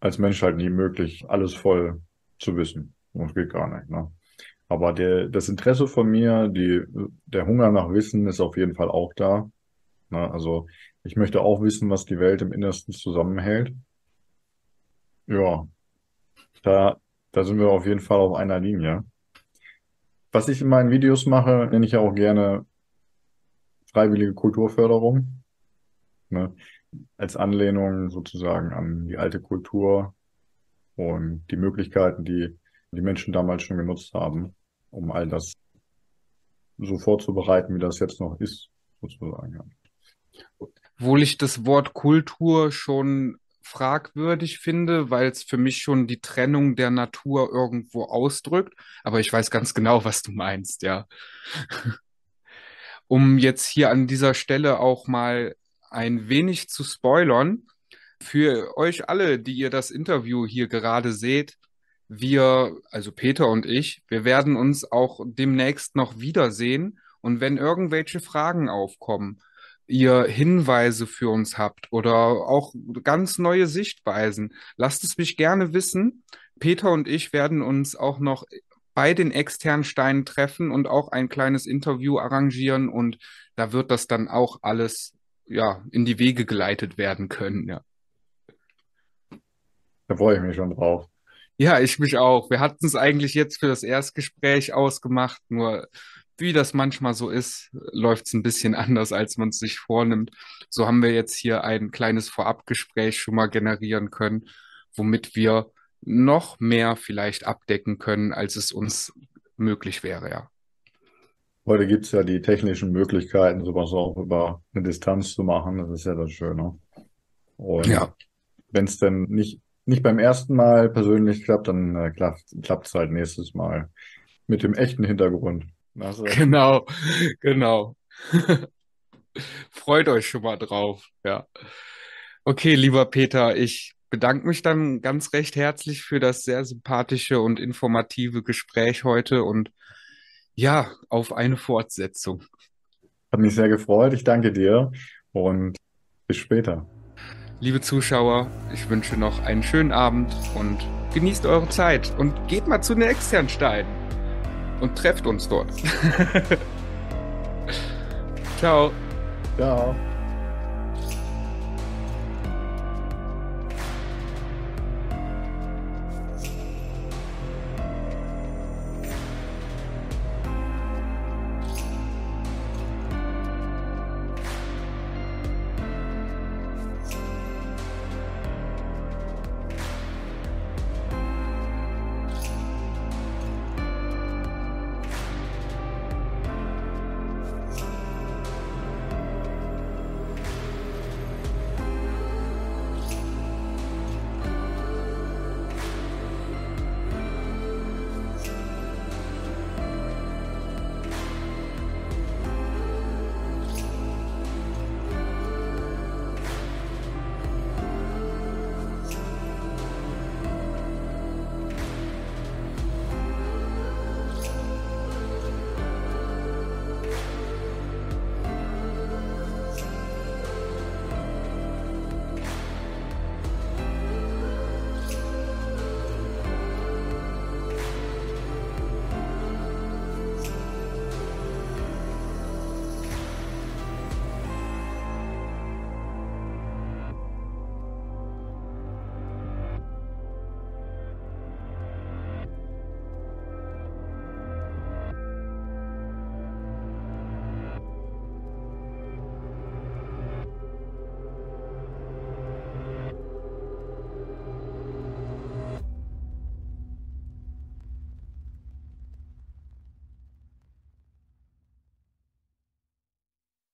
[SPEAKER 2] als Mensch halt nie möglich, alles voll zu wissen. Das geht gar nicht. Ne? Aber der, das Interesse von mir, die, der Hunger nach Wissen ist auf jeden Fall auch da. Ne? Also ich möchte auch wissen, was die Welt im Innersten zusammenhält. Ja, da da sind wir auf jeden Fall auf einer Linie. Was ich in meinen Videos mache, nenne ich ja auch gerne freiwillige Kulturförderung. Ne? Als Anlehnung sozusagen an die alte Kultur und die Möglichkeiten, die die Menschen damals schon genutzt haben, um all das so vorzubereiten, wie das jetzt noch ist, sozusagen. Ja.
[SPEAKER 1] Obwohl ich das Wort Kultur schon fragwürdig finde, weil es für mich schon die Trennung der Natur irgendwo ausdrückt. Aber ich weiß ganz genau, was du meinst, ja. um jetzt hier an dieser Stelle auch mal ein wenig zu spoilern, für euch alle, die ihr das Interview hier gerade seht, wir, also Peter und ich, wir werden uns auch demnächst noch wiedersehen. Und wenn irgendwelche Fragen aufkommen, ihr Hinweise für uns habt oder auch ganz neue Sichtweisen, lasst es mich gerne wissen. Peter und ich werden uns auch noch bei den externen Steinen treffen und auch ein kleines Interview arrangieren und da wird das dann auch alles ja in die Wege geleitet werden können, ja.
[SPEAKER 2] Da freue ich mich schon drauf.
[SPEAKER 1] Ja, ich mich auch. Wir hatten es eigentlich jetzt für das Erstgespräch ausgemacht, nur wie das manchmal so ist, läuft es ein bisschen anders, als man es sich vornimmt. So haben wir jetzt hier ein kleines Vorabgespräch schon mal generieren können, womit wir noch mehr vielleicht abdecken können, als es uns möglich wäre, ja.
[SPEAKER 2] Heute gibt es ja die technischen Möglichkeiten, sowas auch über eine Distanz zu machen. Das ist ja das Schöne. Und ja. wenn es denn nicht, nicht beim ersten Mal persönlich klappt, dann äh, klappt es halt nächstes Mal mit dem echten Hintergrund.
[SPEAKER 1] Also. Genau, genau. Freut euch schon mal drauf, ja. Okay, lieber Peter, ich bedanke mich dann ganz recht herzlich für das sehr sympathische und informative Gespräch heute und ja, auf eine Fortsetzung.
[SPEAKER 2] Hat mich sehr gefreut. Ich danke dir und bis später.
[SPEAKER 1] Liebe Zuschauer, ich wünsche noch einen schönen Abend und genießt eure Zeit und geht mal zu den Externsteinen und trefft uns dort. Ciao.
[SPEAKER 2] Ciao.